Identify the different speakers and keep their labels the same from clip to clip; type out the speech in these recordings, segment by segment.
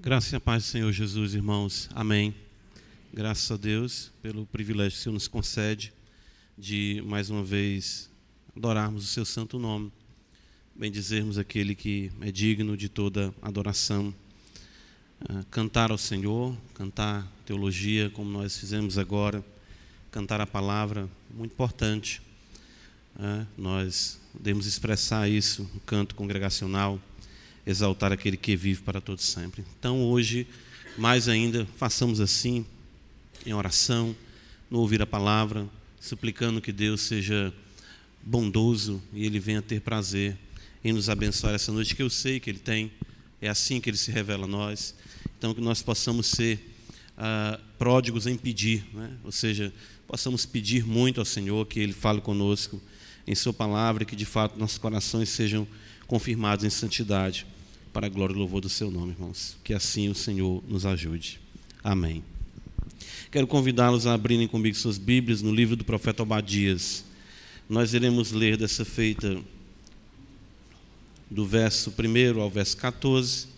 Speaker 1: Graça e a paz do Senhor Jesus, irmãos. Amém. Graças a Deus pelo privilégio que o Senhor nos concede de mais uma vez adorarmos o seu santo nome, bendizermos aquele que é digno de toda adoração. Uh, cantar ao Senhor, cantar teologia, como nós fizemos agora, cantar a palavra, muito importante. Uh, nós podemos expressar isso no canto congregacional exaltar aquele que vive para todos sempre. Então, hoje, mais ainda, façamos assim, em oração, no ouvir a palavra, suplicando que Deus seja bondoso e Ele venha ter prazer em nos abençoar essa noite, que eu sei que Ele tem, é assim que Ele se revela a nós. Então, que nós possamos ser ah, pródigos em pedir, né? ou seja, possamos pedir muito ao Senhor que Ele fale conosco em Sua palavra, que de fato nossos corações sejam confirmados em santidade para a glória e louvor do seu nome, irmãos. Que assim o Senhor nos ajude. Amém. Quero convidá-los a abrirem comigo suas Bíblias no livro do profeta Obadias. Nós iremos ler dessa feita do verso 1 ao verso 14,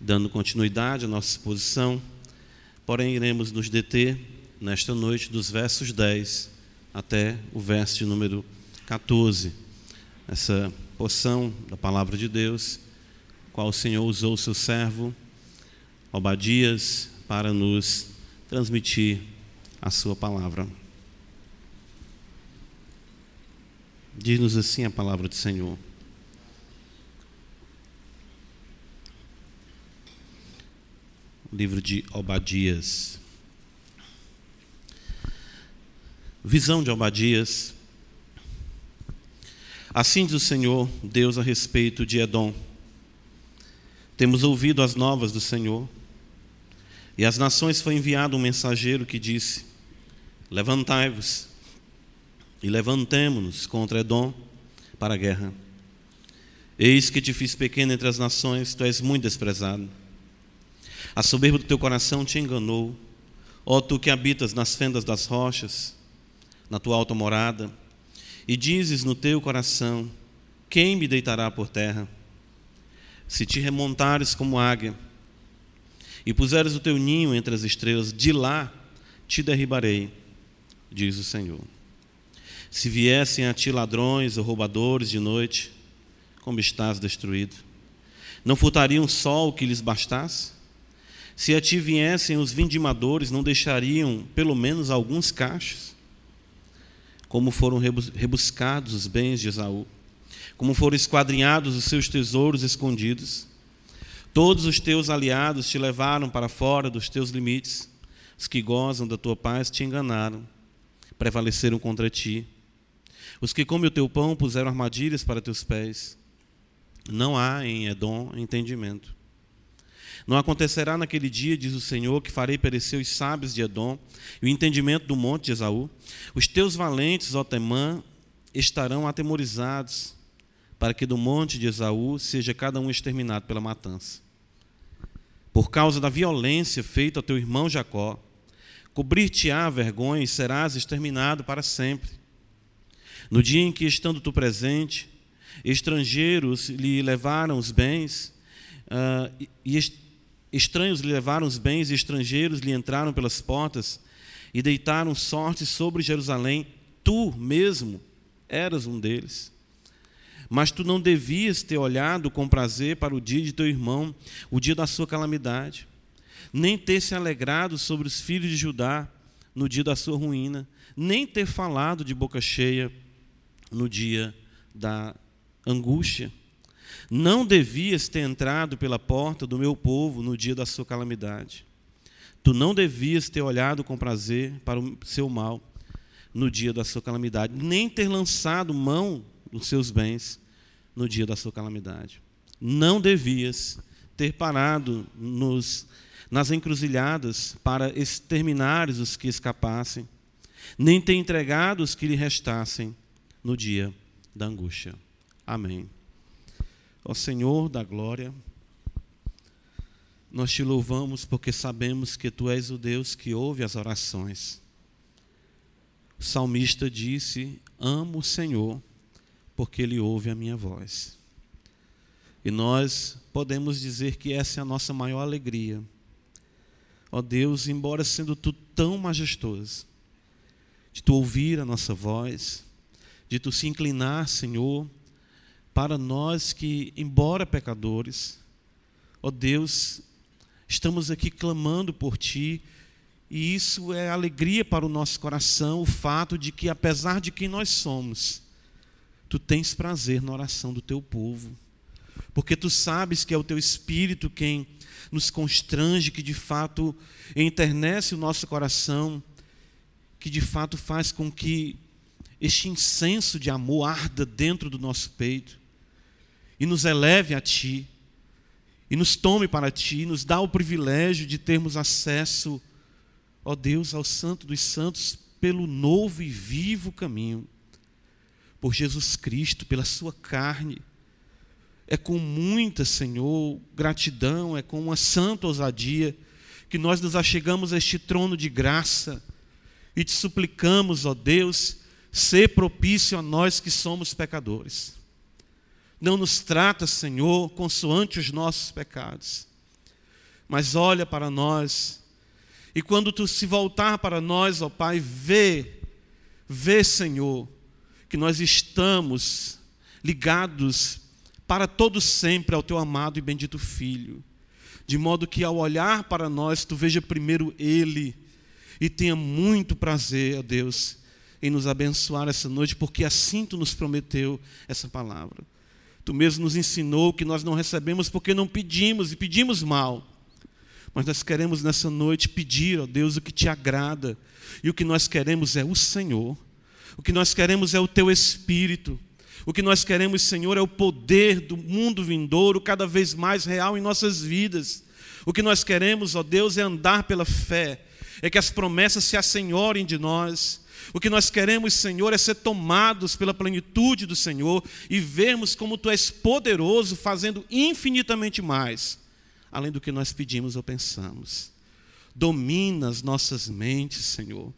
Speaker 1: dando continuidade à nossa exposição. Porém, iremos nos deter nesta noite dos versos 10 até o verso de número 14. Essa porção da palavra de Deus qual o Senhor usou o seu servo, Obadias, para nos transmitir a sua palavra. Diz-nos assim a palavra do Senhor. livro de Obadias. Visão de Obadias. Assim diz o Senhor, Deus a respeito de Edom temos ouvido as novas do Senhor. E às nações foi enviado um mensageiro que disse: Levantai-vos e levantemo-nos contra Edom para a guerra. Eis que te fiz pequeno entre as nações, tu és muito desprezado. A soberba do teu coração te enganou, ó tu que habitas nas fendas das rochas, na tua alta morada, e dizes no teu coração: Quem me deitará por terra? se te remontares como águia e puseres o teu ninho entre as estrelas, de lá te derribarei, diz o Senhor. Se viessem a ti ladrões ou roubadores de noite, como estás destruído? Não furtariam só o que lhes bastasse? Se a ti viessem os vindimadores, não deixariam pelo menos alguns cachos? Como foram rebuscados os bens de Esaú? como foram esquadrinhados os seus tesouros escondidos. Todos os teus aliados te levaram para fora dos teus limites. Os que gozam da tua paz te enganaram, prevaleceram contra ti. Os que comem o teu pão puseram armadilhas para teus pés. Não há em Edom entendimento. Não acontecerá naquele dia, diz o Senhor, que farei perecer os sábios de Edom e o entendimento do monte de Esaú. Os teus valentes, ó Temã, estarão atemorizados para que do monte de Esaú seja cada um exterminado pela matança. Por causa da violência feita ao teu irmão Jacó, cobrir-te-á vergonha e serás exterminado para sempre. No dia em que, estando tu presente, estrangeiros lhe levaram os bens, uh, e estranhos lhe levaram os bens, e estrangeiros lhe entraram pelas portas e deitaram sorte sobre Jerusalém, tu mesmo eras um deles. Mas tu não devias ter olhado com prazer para o dia de teu irmão, o dia da sua calamidade, nem ter se alegrado sobre os filhos de Judá no dia da sua ruína, nem ter falado de boca cheia no dia da angústia. Não devias ter entrado pela porta do meu povo no dia da sua calamidade. Tu não devias ter olhado com prazer para o seu mal no dia da sua calamidade, nem ter lançado mão nos seus bens no dia da sua calamidade. Não devias ter parado nos, nas encruzilhadas para exterminares os que escapassem, nem ter entregado os que lhe restassem no dia da angústia. Amém. Ó Senhor da glória, nós te louvamos porque sabemos que tu és o Deus que ouve as orações. O salmista disse: Amo o Senhor porque ele ouve a minha voz. E nós podemos dizer que essa é a nossa maior alegria. Ó Deus, embora sendo tu tão majestoso, de tu ouvir a nossa voz, de tu se inclinar, Senhor, para nós que, embora pecadores, ó Deus, estamos aqui clamando por ti, e isso é alegria para o nosso coração, o fato de que, apesar de quem nós somos, tu tens prazer na oração do teu povo, porque tu sabes que é o teu espírito quem nos constrange, que de fato enternece o nosso coração, que de fato faz com que este incenso de amor arda dentro do nosso peito e nos eleve a Ti, e nos tome para Ti, e nos dá o privilégio de termos acesso, ó Deus, ao Santo dos Santos pelo novo e vivo caminho, por Jesus Cristo, pela Sua carne. É com muita, Senhor, gratidão, é com uma santa ousadia que nós nos achegamos a este trono de graça e te suplicamos, ó Deus, ser propício a nós que somos pecadores. Não nos trata, Senhor, consoante os nossos pecados, mas olha para nós, e quando tu se voltar para nós, ó Pai, vê, vê, Senhor, que nós estamos ligados para todo sempre ao teu amado e bendito Filho, de modo que ao olhar para nós, tu veja primeiro Ele e tenha muito prazer, ó Deus, em nos abençoar essa noite, porque assim tu nos prometeu essa palavra. Tu mesmo nos ensinou que nós não recebemos porque não pedimos e pedimos mal. Mas nós queremos nessa noite pedir, ó Deus, o que te agrada. E o que nós queremos é o Senhor. O que nós queremos é o teu espírito. O que nós queremos, Senhor, é o poder do mundo vindouro cada vez mais real em nossas vidas. O que nós queremos, ó Deus, é andar pela fé, é que as promessas se assenhorem de nós, o que nós queremos, Senhor, é ser tomados pela plenitude do Senhor e vermos como Tu és poderoso, fazendo infinitamente mais, além do que nós pedimos ou pensamos. Domina as nossas mentes, Senhor.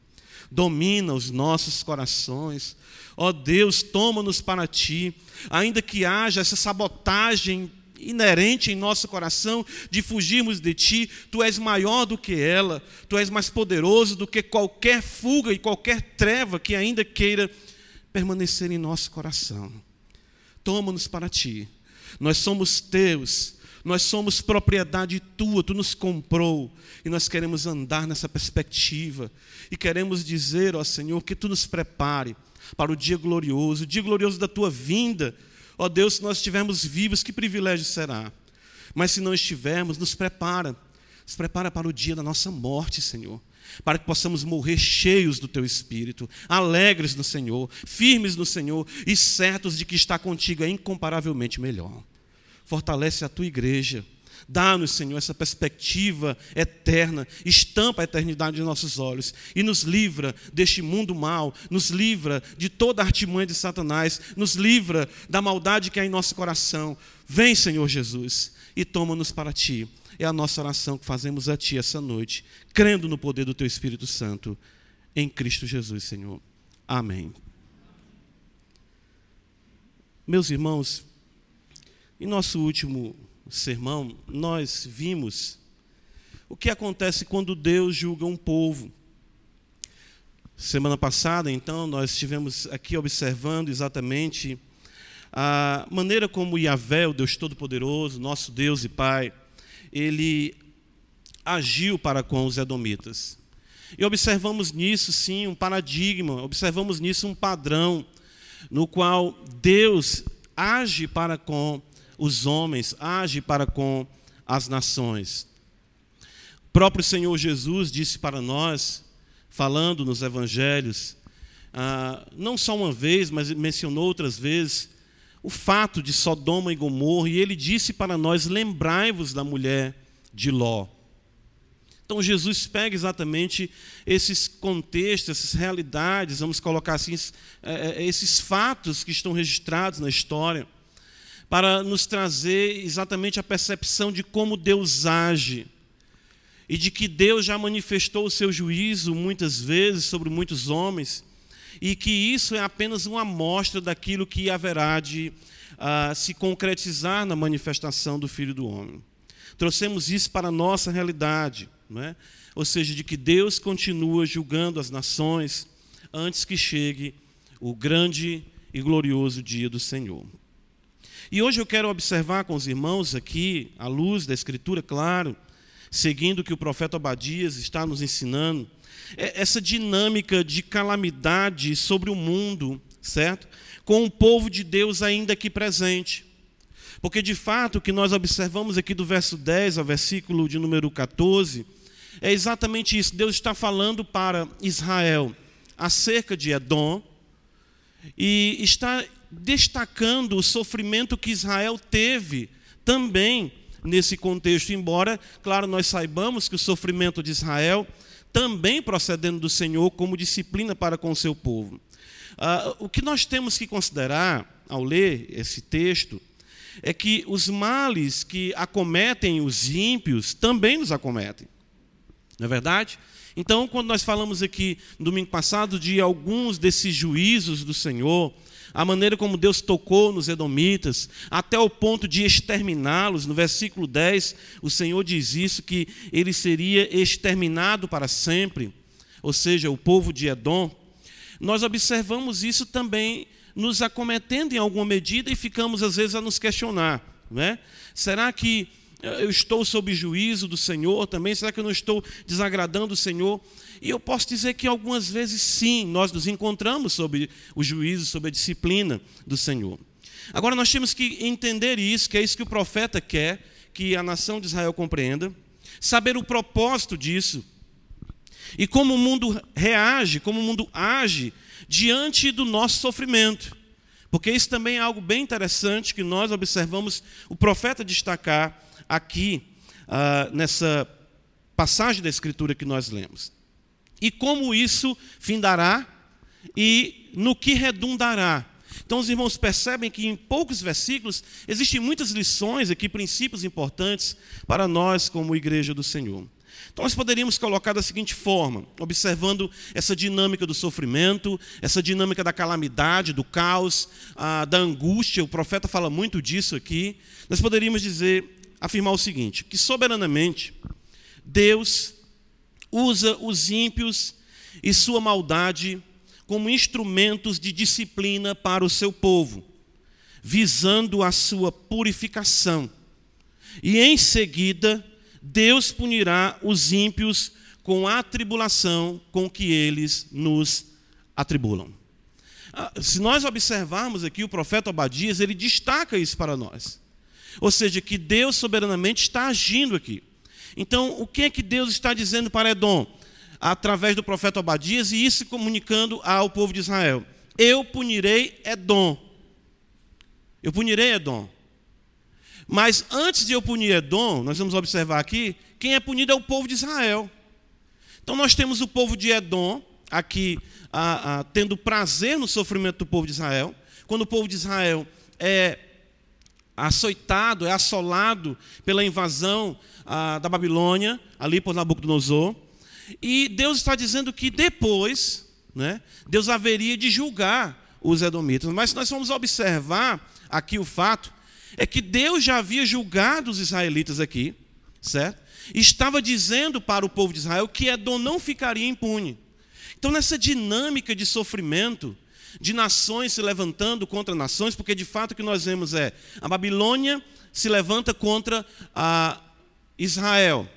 Speaker 1: Domina os nossos corações. Ó oh Deus, toma-nos para Ti, ainda que haja essa sabotagem inerente em nosso coração de fugirmos de ti, tu és maior do que ela, tu és mais poderoso do que qualquer fuga e qualquer treva que ainda queira permanecer em nosso coração. Toma-nos para ti. Nós somos teus, nós somos propriedade tua, tu nos comprou e nós queremos andar nessa perspectiva e queremos dizer, ó Senhor, que tu nos prepare para o dia glorioso, o dia glorioso da tua vinda Ó oh Deus, se nós estivermos vivos, que privilégio será. Mas se não estivermos, nos prepara. Nos prepara para o dia da nossa morte, Senhor. Para que possamos morrer cheios do Teu Espírito, alegres no Senhor, firmes no Senhor e certos de que estar contigo é incomparavelmente melhor. Fortalece a Tua igreja Dá-nos, Senhor, essa perspectiva eterna, estampa a eternidade nos nossos olhos e nos livra deste mundo mal, nos livra de toda a artimanha de Satanás, nos livra da maldade que há em nosso coração. Vem, Senhor Jesus, e toma-nos para ti. É a nossa oração que fazemos a ti essa noite, crendo no poder do teu Espírito Santo, em Cristo Jesus, Senhor. Amém. Meus irmãos, em nosso último sermão, nós vimos o que acontece quando Deus julga um povo. Semana passada, então, nós estivemos aqui observando exatamente a maneira como Yahvé, o Deus Todo-Poderoso, nosso Deus e Pai, ele agiu para com os edomitas. E observamos nisso, sim, um paradigma, observamos nisso um padrão, no qual Deus age para com os homens, age para com as nações. O próprio Senhor Jesus disse para nós, falando nos evangelhos, ah, não só uma vez, mas mencionou outras vezes, o fato de Sodoma e Gomorra, e ele disse para nós: lembrai-vos da mulher de Ló. Então Jesus pega exatamente esses contextos, essas realidades, vamos colocar assim, é, é, esses fatos que estão registrados na história, para nos trazer exatamente a percepção de como Deus age e de que Deus já manifestou o seu juízo muitas vezes sobre muitos homens e que isso é apenas uma amostra daquilo que haverá de a se concretizar na manifestação do Filho do Homem. Trouxemos isso para a nossa realidade, não é? ou seja, de que Deus continua julgando as nações antes que chegue o grande e glorioso dia do Senhor. E hoje eu quero observar com os irmãos aqui, à luz da Escritura, claro, seguindo o que o profeta Abadias está nos ensinando, é essa dinâmica de calamidade sobre o mundo, certo? Com o povo de Deus ainda aqui presente. Porque de fato o que nós observamos aqui do verso 10 ao versículo de número 14 é exatamente isso. Deus está falando para Israel acerca de Edom e está destacando o sofrimento que Israel teve também nesse contexto, embora, claro, nós saibamos que o sofrimento de Israel também procedendo do Senhor como disciplina para com o seu povo. Uh, o que nós temos que considerar ao ler esse texto é que os males que acometem os ímpios também nos acometem. Não é verdade? Então, quando nós falamos aqui no domingo passado de alguns desses juízos do Senhor, a maneira como Deus tocou nos Edomitas, até o ponto de exterminá-los, no versículo 10, o Senhor diz isso, que ele seria exterminado para sempre, ou seja, o povo de Edom. Nós observamos isso também nos acometendo em alguma medida e ficamos às vezes a nos questionar, não é? Será que eu estou sob juízo do Senhor também? Será que eu não estou desagradando o Senhor? E eu posso dizer que algumas vezes sim, nós nos encontramos sob o juízo, sob a disciplina do Senhor. Agora nós temos que entender isso, que é isso que o profeta quer que a nação de Israel compreenda, saber o propósito disso e como o mundo reage, como o mundo age diante do nosso sofrimento. Porque isso também é algo bem interessante que nós observamos o profeta destacar aqui uh, nessa passagem da Escritura que nós lemos. E como isso findará e no que redundará. Então os irmãos percebem que em poucos versículos existem muitas lições aqui, princípios importantes para nós como igreja do Senhor. Então nós poderíamos colocar da seguinte forma, observando essa dinâmica do sofrimento, essa dinâmica da calamidade, do caos, ah, da angústia, o profeta fala muito disso aqui. Nós poderíamos dizer afirmar o seguinte: que soberanamente Deus usa os ímpios e sua maldade como instrumentos de disciplina para o seu povo, visando a sua purificação. E em seguida, Deus punirá os ímpios com a tribulação com que eles nos atribulam. Ah, se nós observarmos aqui o profeta Obadias, ele destaca isso para nós. Ou seja, que Deus soberanamente está agindo aqui. Então, o que é que Deus está dizendo para Edom? Através do profeta Obadias e isso comunicando ao povo de Israel. Eu punirei Edom. Eu punirei Edom. Mas antes de eu punir Edom, nós vamos observar aqui, quem é punido é o povo de Israel. Então nós temos o povo de Edom aqui a, a, tendo prazer no sofrimento do povo de Israel. Quando o povo de Israel é açoitado, é assolado pela invasão ah, da Babilônia, ali por Nabucodonosor. E Deus está dizendo que depois, né, Deus haveria de julgar os edomitas. Mas se nós vamos observar aqui o fato, é que Deus já havia julgado os israelitas aqui, certo? Estava dizendo para o povo de Israel que Edom não ficaria impune. Então, nessa dinâmica de sofrimento, de nações se levantando contra nações, porque de fato o que nós vemos é a Babilônia se levanta contra a Israel.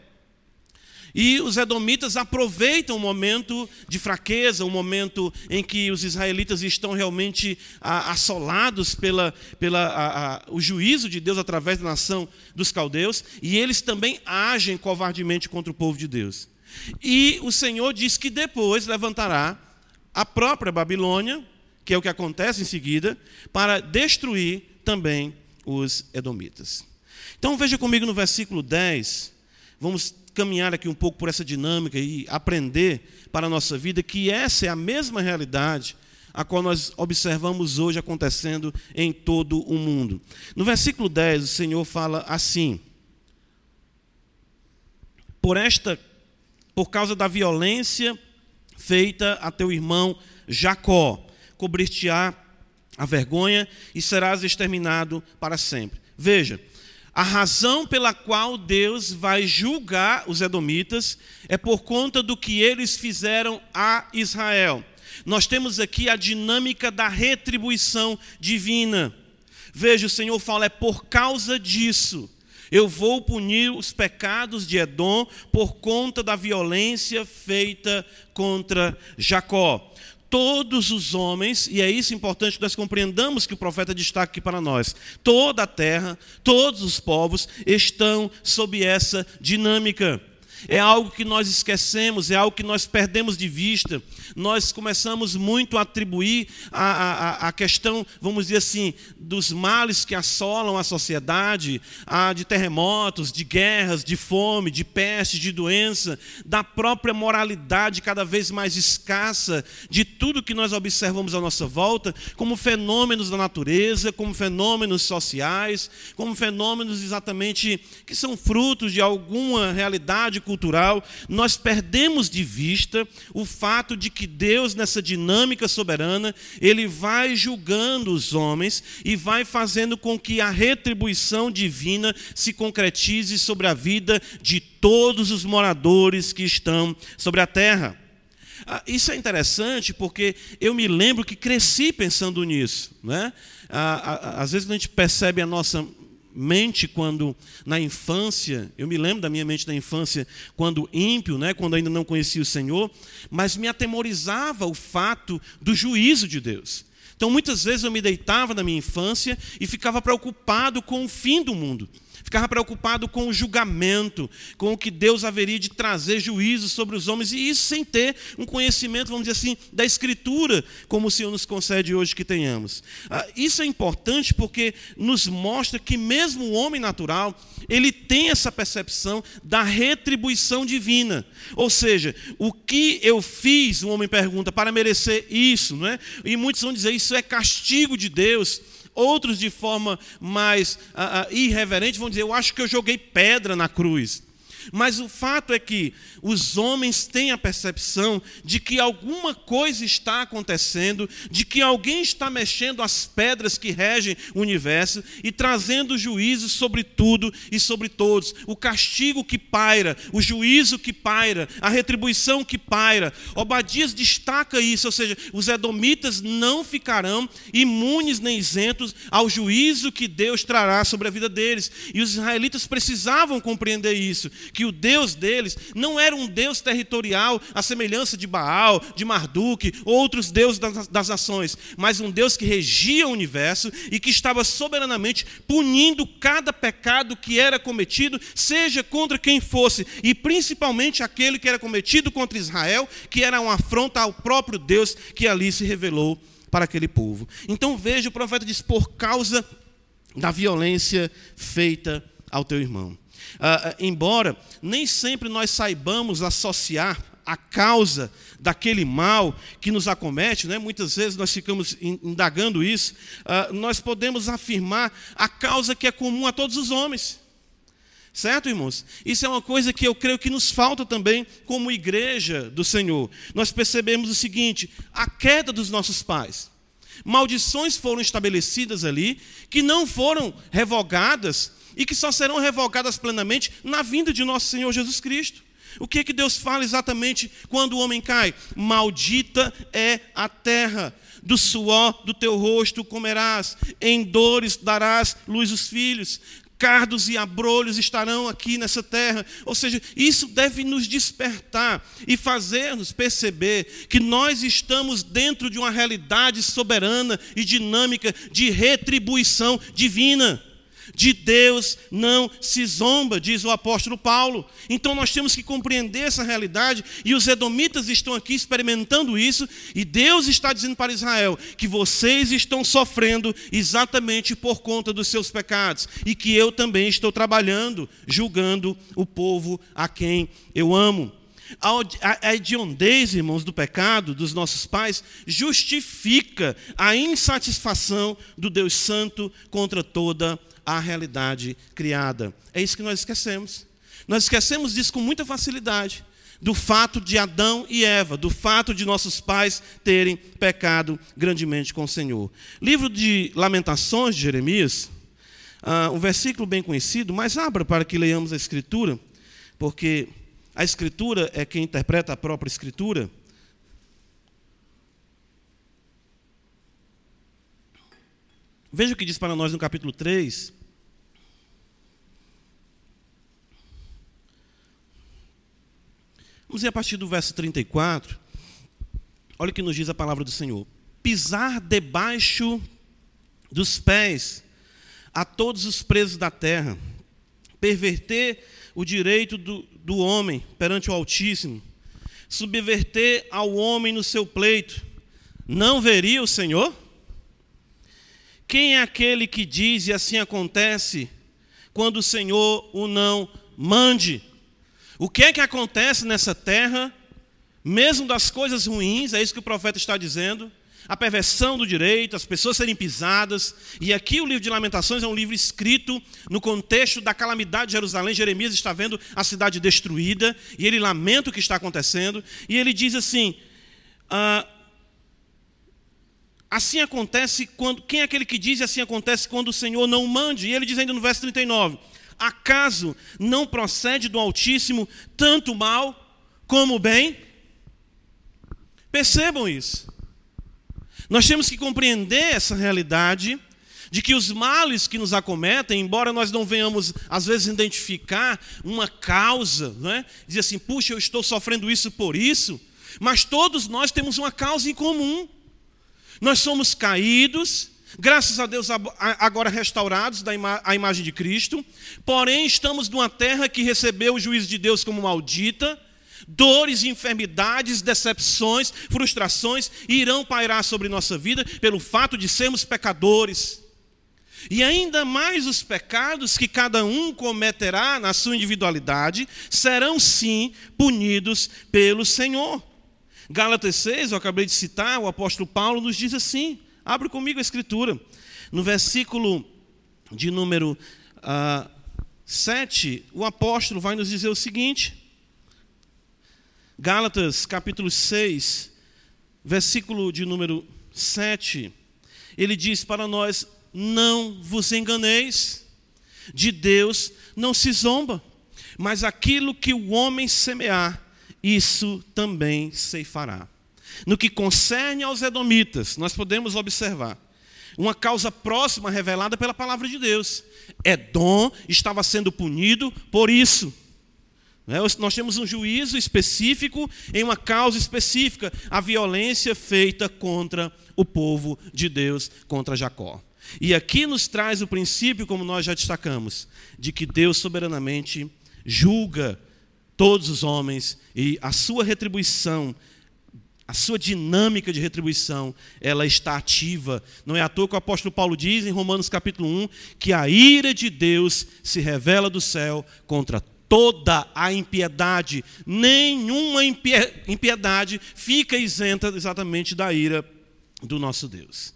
Speaker 1: E os edomitas aproveitam o momento de fraqueza, o momento em que os israelitas estão realmente assolados pela, pela a, a, o juízo de Deus através da nação dos caldeus, e eles também agem covardemente contra o povo de Deus. E o Senhor diz que depois levantará a própria Babilônia, que é o que acontece em seguida, para destruir também os edomitas. Então veja comigo no versículo 10, vamos caminhar aqui um pouco por essa dinâmica e aprender para a nossa vida que essa é a mesma realidade a qual nós observamos hoje acontecendo em todo o mundo. No versículo 10, o Senhor fala assim: Por esta por causa da violência feita a teu irmão Jacó, cobrir-te-á a vergonha e serás exterminado para sempre. Veja, a razão pela qual Deus vai julgar os edomitas é por conta do que eles fizeram a Israel. Nós temos aqui a dinâmica da retribuição divina. Veja, o Senhor fala: é por causa disso. Eu vou punir os pecados de Edom por conta da violência feita contra Jacó todos os homens, e é isso importante que nós compreendamos que o profeta destaca aqui para nós: toda a terra, todos os povos estão sob essa dinâmica é algo que nós esquecemos, é algo que nós perdemos de vista. Nós começamos muito a atribuir a, a, a questão, vamos dizer assim, dos males que assolam a sociedade, a, de terremotos, de guerras, de fome, de peste, de doença, da própria moralidade cada vez mais escassa, de tudo que nós observamos à nossa volta, como fenômenos da natureza, como fenômenos sociais, como fenômenos exatamente que são frutos de alguma realidade cultural, nós perdemos de vista o fato de que Deus, nessa dinâmica soberana, ele vai julgando os homens e vai fazendo com que a retribuição divina se concretize sobre a vida de todos os moradores que estão sobre a terra. Ah, isso é interessante porque eu me lembro que cresci pensando nisso. Né? às vezes a gente percebe a nossa mente quando na infância, eu me lembro da minha mente na infância, quando ímpio, né, quando ainda não conhecia o Senhor, mas me atemorizava o fato do juízo de Deus. Então muitas vezes eu me deitava na minha infância e ficava preocupado com o fim do mundo ficava preocupado com o julgamento, com o que Deus haveria de trazer juízo sobre os homens, e isso sem ter um conhecimento, vamos dizer assim, da Escritura, como o Senhor nos concede hoje que tenhamos. Ah, isso é importante porque nos mostra que, mesmo o homem natural, ele tem essa percepção da retribuição divina. Ou seja, o que eu fiz, o homem pergunta, para merecer isso, não é? E muitos vão dizer, isso é castigo de Deus. Outros, de forma mais uh, uh, irreverente, vão dizer: Eu acho que eu joguei pedra na cruz. Mas o fato é que os homens têm a percepção de que alguma coisa está acontecendo, de que alguém está mexendo as pedras que regem o universo e trazendo juízo sobre tudo e sobre todos. O castigo que paira, o juízo que paira, a retribuição que paira. Obadias destaca isso, ou seja, os edomitas não ficarão imunes nem isentos ao juízo que Deus trará sobre a vida deles. E os israelitas precisavam compreender isso que o Deus deles não era um Deus territorial, à semelhança de Baal, de Marduk, outros deuses das, das nações, mas um Deus que regia o universo e que estava soberanamente punindo cada pecado que era cometido, seja contra quem fosse, e principalmente aquele que era cometido contra Israel, que era uma afronta ao próprio Deus que ali se revelou para aquele povo. Então veja, o profeta diz: por causa da violência feita ao teu irmão. Uh, embora nem sempre nós saibamos associar a causa daquele mal que nos acomete, né? muitas vezes nós ficamos indagando isso, uh, nós podemos afirmar a causa que é comum a todos os homens. Certo, irmãos? Isso é uma coisa que eu creio que nos falta também como igreja do Senhor. Nós percebemos o seguinte: a queda dos nossos pais. Maldições foram estabelecidas ali que não foram revogadas e que só serão revogadas plenamente na vinda de nosso Senhor Jesus Cristo. O que é que Deus fala exatamente quando o homem cai? Maldita é a terra, do suor do teu rosto comerás, em dores darás luz aos filhos, cardos e abrolhos estarão aqui nessa terra. Ou seja, isso deve nos despertar e fazer-nos perceber que nós estamos dentro de uma realidade soberana e dinâmica de retribuição divina. De Deus não se zomba, diz o apóstolo Paulo. Então nós temos que compreender essa realidade, e os edomitas estão aqui experimentando isso, e Deus está dizendo para Israel que vocês estão sofrendo exatamente por conta dos seus pecados, e que eu também estou trabalhando, julgando o povo a quem eu amo. A hediondez, irmãos, do pecado dos nossos pais justifica a insatisfação do Deus Santo contra toda a à realidade criada. É isso que nós esquecemos. Nós esquecemos disso com muita facilidade. do fato de Adão e Eva, do fato de nossos pais terem pecado grandemente com o Senhor. Livro de Lamentações de Jeremias, uh, um versículo bem conhecido, mas abra para que leiamos a Escritura, porque a Escritura é quem interpreta a própria Escritura. Veja o que diz para nós no capítulo 3. Vamos ir a partir do verso 34. Olha o que nos diz a palavra do Senhor: pisar debaixo dos pés a todos os presos da terra, perverter o direito do, do homem perante o Altíssimo, subverter ao homem no seu pleito, não veria o Senhor? Quem é aquele que diz e assim acontece quando o Senhor o não mande? O que é que acontece nessa terra, mesmo das coisas ruins, é isso que o profeta está dizendo, a perversão do direito, as pessoas serem pisadas. E aqui o livro de Lamentações é um livro escrito no contexto da calamidade de Jerusalém. Jeremias está vendo a cidade destruída e ele lamenta o que está acontecendo. E ele diz assim: ah, Assim acontece quando. Quem é aquele que diz assim acontece quando o Senhor não mande? E ele diz ainda no verso 39: Acaso não procede do Altíssimo tanto mal como bem? Percebam isso. Nós temos que compreender essa realidade de que os males que nos acometem, embora nós não venhamos às vezes identificar uma causa, né? dizer assim, puxa, eu estou sofrendo isso por isso, mas todos nós temos uma causa em comum. Nós somos caídos, graças a Deus agora restaurados da ima a imagem de Cristo, porém estamos numa terra que recebeu o juízo de Deus como maldita, dores, enfermidades, decepções, frustrações irão pairar sobre nossa vida pelo fato de sermos pecadores. E ainda mais os pecados que cada um cometerá na sua individualidade serão sim punidos pelo Senhor. Gálatas 6, eu acabei de citar, o apóstolo Paulo nos diz assim: abre comigo a escritura. No versículo de número uh, ah, 7, o apóstolo vai nos dizer o seguinte. Gálatas capítulo 6, versículo de número 7, ele diz para nós: Não vos enganeis, de Deus não se zomba, mas aquilo que o homem semear, isso também ceifará. No que concerne aos edomitas, nós podemos observar uma causa próxima revelada pela palavra de Deus. Edom estava sendo punido por isso. Né? Nós temos um juízo específico em uma causa específica, a violência feita contra o povo de Deus, contra Jacó. E aqui nos traz o princípio, como nós já destacamos, de que Deus soberanamente julga todos os homens e a sua retribuição, a sua dinâmica de retribuição, ela está ativa. Não é à toa que o apóstolo Paulo diz em Romanos capítulo 1 que a ira de Deus se revela do céu contra toda a impiedade. Nenhuma impiedade fica isenta exatamente da ira do nosso Deus.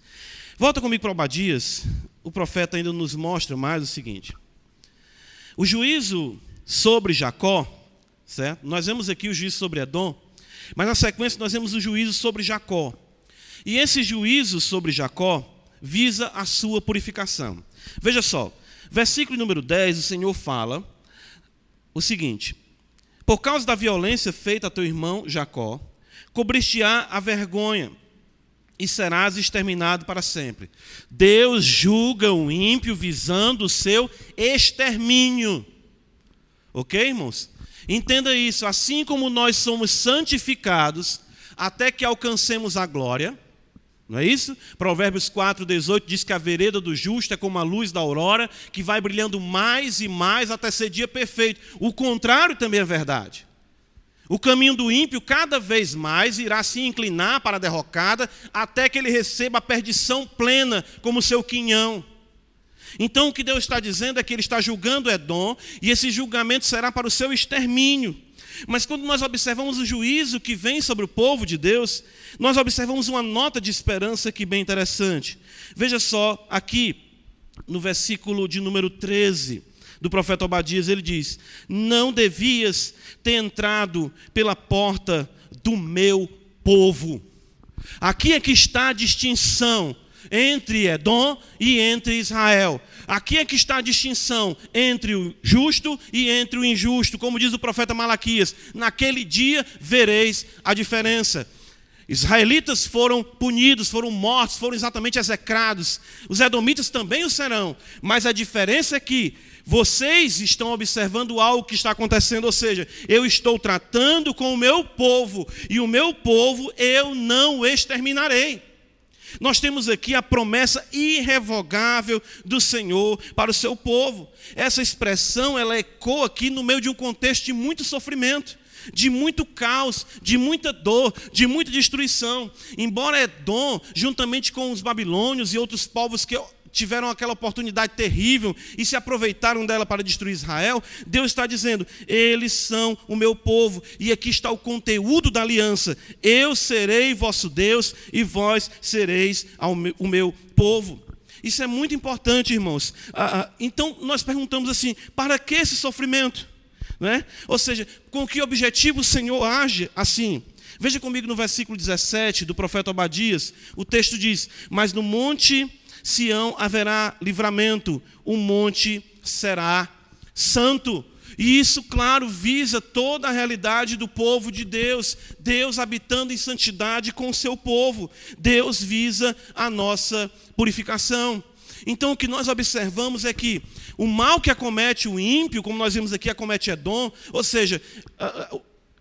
Speaker 1: Volta comigo para Obadias. O profeta ainda nos mostra mais o seguinte: o juízo sobre Jacó certo? Nós vemos aqui o juízo sobre Edom, mas na sequência nós vemos o juízo sobre Jacó. E esse juízo sobre Jacó visa a sua purificação. Veja só, versículo número 10, o Senhor fala o seguinte: Por causa da violência feita a teu irmão Jacó, cobrir-te-á a vergonha e serás exterminado para sempre. Deus julga o ímpio visando o seu extermínio. Ok, irmãos? Entenda isso, assim como nós somos santificados até que alcancemos a glória, não é isso? Provérbios 4, 18 diz que a vereda do justo é como a luz da aurora, que vai brilhando mais e mais até ser dia perfeito. O contrário também é verdade. O caminho do ímpio cada vez mais irá se inclinar para a derrocada, até que ele receba a perdição plena como seu quinhão. Então o que Deus está dizendo é que Ele está julgando Edom, e esse julgamento será para o seu extermínio. Mas quando nós observamos o juízo que vem sobre o povo de Deus, nós observamos uma nota de esperança que bem interessante. Veja só aqui no versículo de número 13 do profeta Obadias, ele diz: Não devias ter entrado pela porta do meu povo. Aqui é que está a distinção entre Edom e entre Israel. Aqui é que está a distinção entre o justo e entre o injusto, como diz o profeta Malaquias: naquele dia vereis a diferença. Israelitas foram punidos, foram mortos, foram exatamente execrados. Os edomitas também o serão, mas a diferença é que vocês estão observando algo que está acontecendo, ou seja, eu estou tratando com o meu povo, e o meu povo eu não exterminarei. Nós temos aqui a promessa irrevogável do Senhor para o seu povo. Essa expressão, ela ecoa aqui no meio de um contexto de muito sofrimento, de muito caos, de muita dor, de muita destruição. Embora Edom, juntamente com os babilônios e outros povos que tiveram aquela oportunidade terrível e se aproveitaram dela para destruir Israel, Deus está dizendo: eles são o meu povo, e aqui está o conteúdo da aliança: eu serei vosso Deus e vós sereis o meu povo. Isso é muito importante, irmãos. Ah, ah, então nós perguntamos assim: para que esse sofrimento? Né? Ou seja, com que objetivo o Senhor age assim? Veja comigo no versículo 17 do profeta Obadias, o texto diz: Mas no monte Sião haverá livramento, o monte será santo. E isso, claro, visa toda a realidade do povo de Deus, Deus habitando em santidade com o seu povo. Deus visa a nossa purificação. Então, o que nós observamos é que o mal que acomete o ímpio, como nós vimos aqui, acomete Edom, ou seja,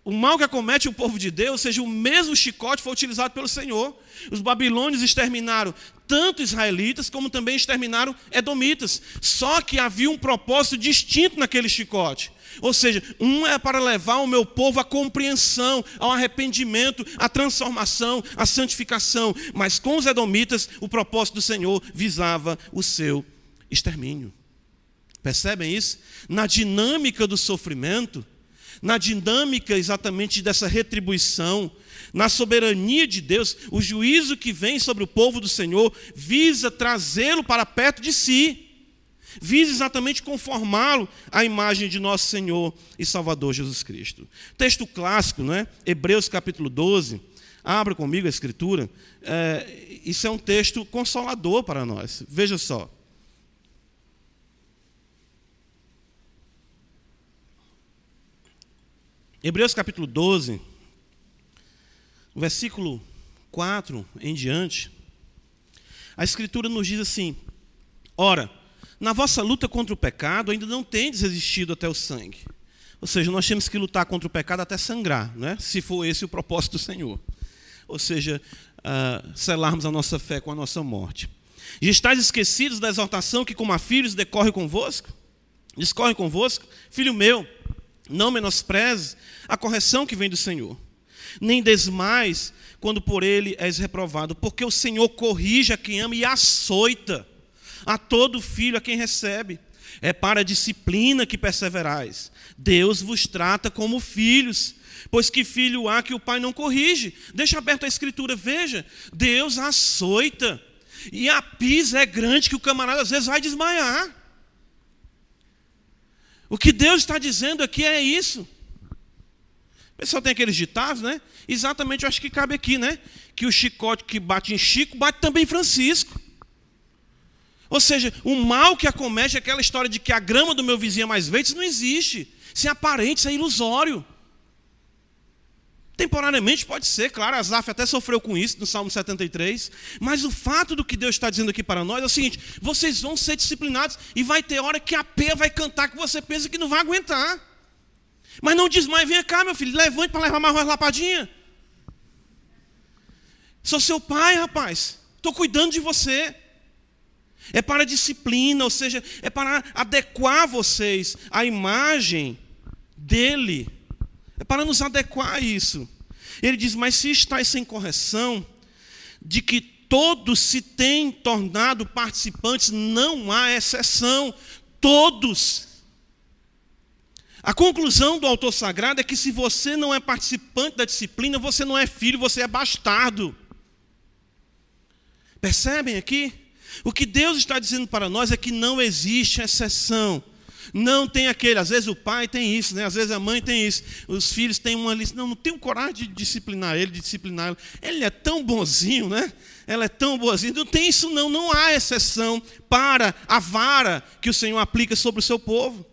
Speaker 1: o mal que acomete o povo de Deus, seja o mesmo chicote foi utilizado pelo Senhor. Os babilônios exterminaram tanto israelitas como também exterminaram edomitas. Só que havia um propósito distinto naquele chicote. Ou seja, um é para levar o meu povo à compreensão, ao arrependimento, à transformação, à santificação. Mas com os edomitas, o propósito do Senhor visava o seu extermínio. Percebem isso? Na dinâmica do sofrimento, na dinâmica exatamente dessa retribuição, na soberania de Deus, o juízo que vem sobre o povo do Senhor visa trazê-lo para perto de si, visa exatamente conformá-lo à imagem de nosso Senhor e Salvador Jesus Cristo. Texto clássico, não é? Hebreus capítulo 12. Abra comigo a escritura. É, isso é um texto consolador para nós. Veja só. Hebreus capítulo 12, versículo 4 em diante, a Escritura nos diz assim: Ora, na vossa luta contra o pecado ainda não tendes resistido até o sangue. Ou seja, nós temos que lutar contra o pecado até sangrar, né? se for esse o propósito do Senhor. Ou seja, uh, selarmos a nossa fé com a nossa morte. E estáis esquecidos da exortação que, como a filhos, decorre convosco? Discorre convosco? Filho meu, não menospreze a correção que vem do Senhor, nem desmais quando por ele és reprovado, porque o Senhor corrige a quem ama e açoita a todo filho a quem recebe. É para a disciplina que perseverais. Deus vos trata como filhos, pois que filho há que o pai não corrige? Deixa aberta a escritura, veja, Deus açoita. E a pisa é grande que o camarada às vezes vai desmaiar. O que Deus está dizendo aqui é isso. O pessoal tem aqueles ditados, né? Exatamente, eu acho que cabe aqui, né? Que o chicote que bate em Chico bate também em Francisco. Ou seja, o mal que acomete é aquela história de que a grama do meu vizinho é mais verde, isso não existe. Isso é aparente, isso é ilusório. Temporariamente pode ser, claro, Asaf até sofreu com isso no Salmo 73, mas o fato do que Deus está dizendo aqui para nós é o seguinte: vocês vão ser disciplinados e vai ter hora que a pé vai cantar que você pensa que não vai aguentar. Mas não mãe, vem cá, meu filho, levante para levar mais uma lapadinha. Sou seu pai, rapaz, estou cuidando de você. É para disciplina, ou seja, é para adequar vocês à imagem dele. É para nos adequar a isso. Ele diz: Mas se estáis sem correção, de que todos se têm tornado participantes, não há exceção, todos. A conclusão do autor sagrado é que se você não é participante da disciplina, você não é filho, você é bastardo. Percebem aqui? O que Deus está dizendo para nós é que não existe exceção. Não tem aquele, às vezes o pai tem isso, né? às vezes a mãe tem isso. Os filhos têm uma lista, não, não tenho coragem de disciplinar ele, de disciplinar ele. Ele é tão bonzinho, né? Ela é tão boazinha. Não tem isso, não. Não há exceção para a vara que o Senhor aplica sobre o seu povo.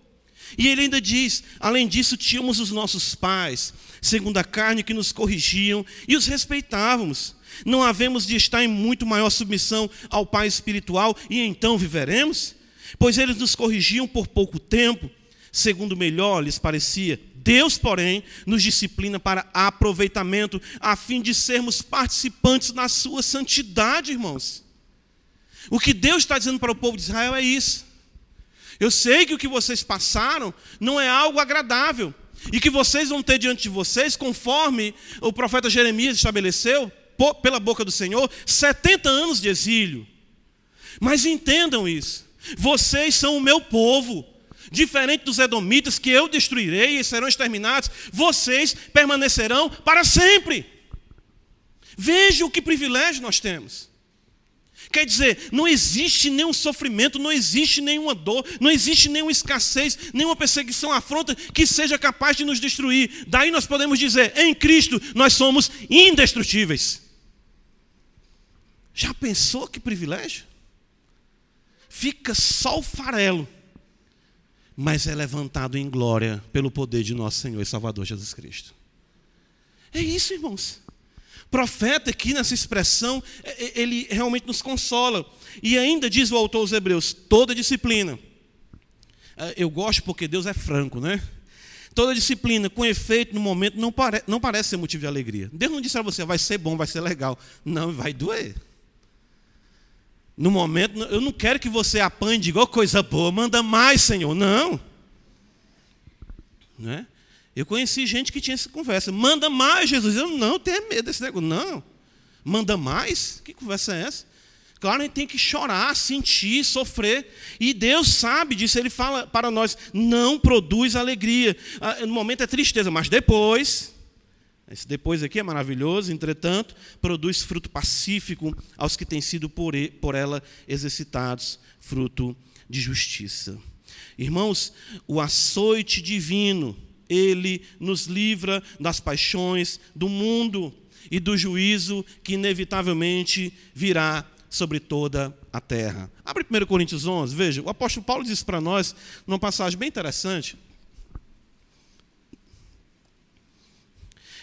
Speaker 1: E ele ainda diz: além disso, tínhamos os nossos pais, segundo a carne, que nos corrigiam e os respeitávamos. Não havemos de estar em muito maior submissão ao Pai espiritual e então viveremos? Pois eles nos corrigiam por pouco tempo, segundo melhor lhes parecia. Deus, porém, nos disciplina para aproveitamento, a fim de sermos participantes na sua santidade, irmãos. O que Deus está dizendo para o povo de Israel é isso. Eu sei que o que vocês passaram não é algo agradável, e que vocês vão ter diante de vocês, conforme o profeta Jeremias estabeleceu, pela boca do Senhor, 70 anos de exílio. Mas entendam isso. Vocês são o meu povo. Diferente dos edomitas que eu destruirei e serão exterminados, vocês permanecerão para sempre. Veja o que privilégio nós temos. Quer dizer, não existe nenhum sofrimento, não existe nenhuma dor, não existe nenhuma escassez, nenhuma perseguição, afronta que seja capaz de nos destruir. Daí nós podemos dizer, em Cristo nós somos indestrutíveis. Já pensou que privilégio? Fica só o farelo, mas é levantado em glória pelo poder de nosso Senhor e Salvador Jesus Cristo. É isso, irmãos. Profeta aqui nessa expressão, é, é, ele realmente nos consola. E ainda diz o autor aos Hebreus: toda disciplina. É, eu gosto porque Deus é franco, né? Toda disciplina com efeito no momento não, pare, não parece ser motivo de alegria. Deus não disse a você, vai ser bom, vai ser legal. Não, vai doer. No momento, eu não quero que você apanhe igual coisa boa, manda mais, Senhor. Não. Né? Eu conheci gente que tinha essa conversa. Manda mais, Jesus. Eu não tenho medo desse negócio. Não. Manda mais? Que conversa é essa? Claro, a gente tem que chorar, sentir, sofrer. E Deus sabe disso. Ele fala para nós: não produz alegria. Ah, no momento é tristeza, mas depois esse depois aqui é maravilhoso, entretanto, produz fruto pacífico aos que têm sido por, por ela exercitados, fruto de justiça. Irmãos, o açoite divino, ele nos livra das paixões do mundo e do juízo que inevitavelmente virá sobre toda a terra. Abre 1 Coríntios 11, veja, o apóstolo Paulo diz para nós, numa passagem bem interessante,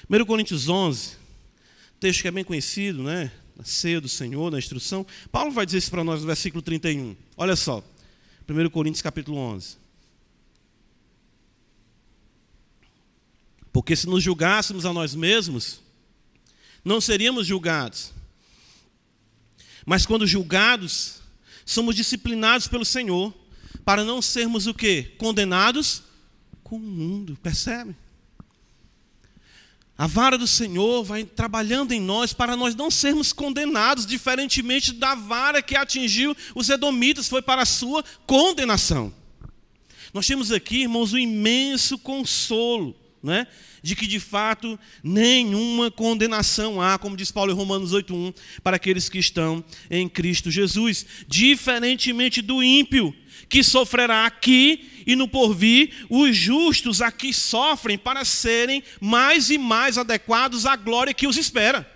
Speaker 1: 1 Coríntios 11, texto que é bem conhecido, né? Na ceia do Senhor, na instrução. Paulo vai dizer isso para nós no versículo 31. Olha só. 1 Coríntios capítulo 11. Porque se nos julgássemos a nós mesmos, não seríamos julgados. Mas quando julgados, somos disciplinados pelo Senhor, para não sermos o quê? Condenados com o mundo, percebe? A vara do Senhor vai trabalhando em nós para nós não sermos condenados, diferentemente da vara que atingiu os edomitas, foi para a sua condenação. Nós temos aqui, irmãos, um imenso consolo, né? de que de fato nenhuma condenação há, como diz Paulo em Romanos 8:1, para aqueles que estão em Cristo Jesus, diferentemente do ímpio, que sofrerá aqui e no porvir, os justos aqui sofrem para serem mais e mais adequados à glória que os espera.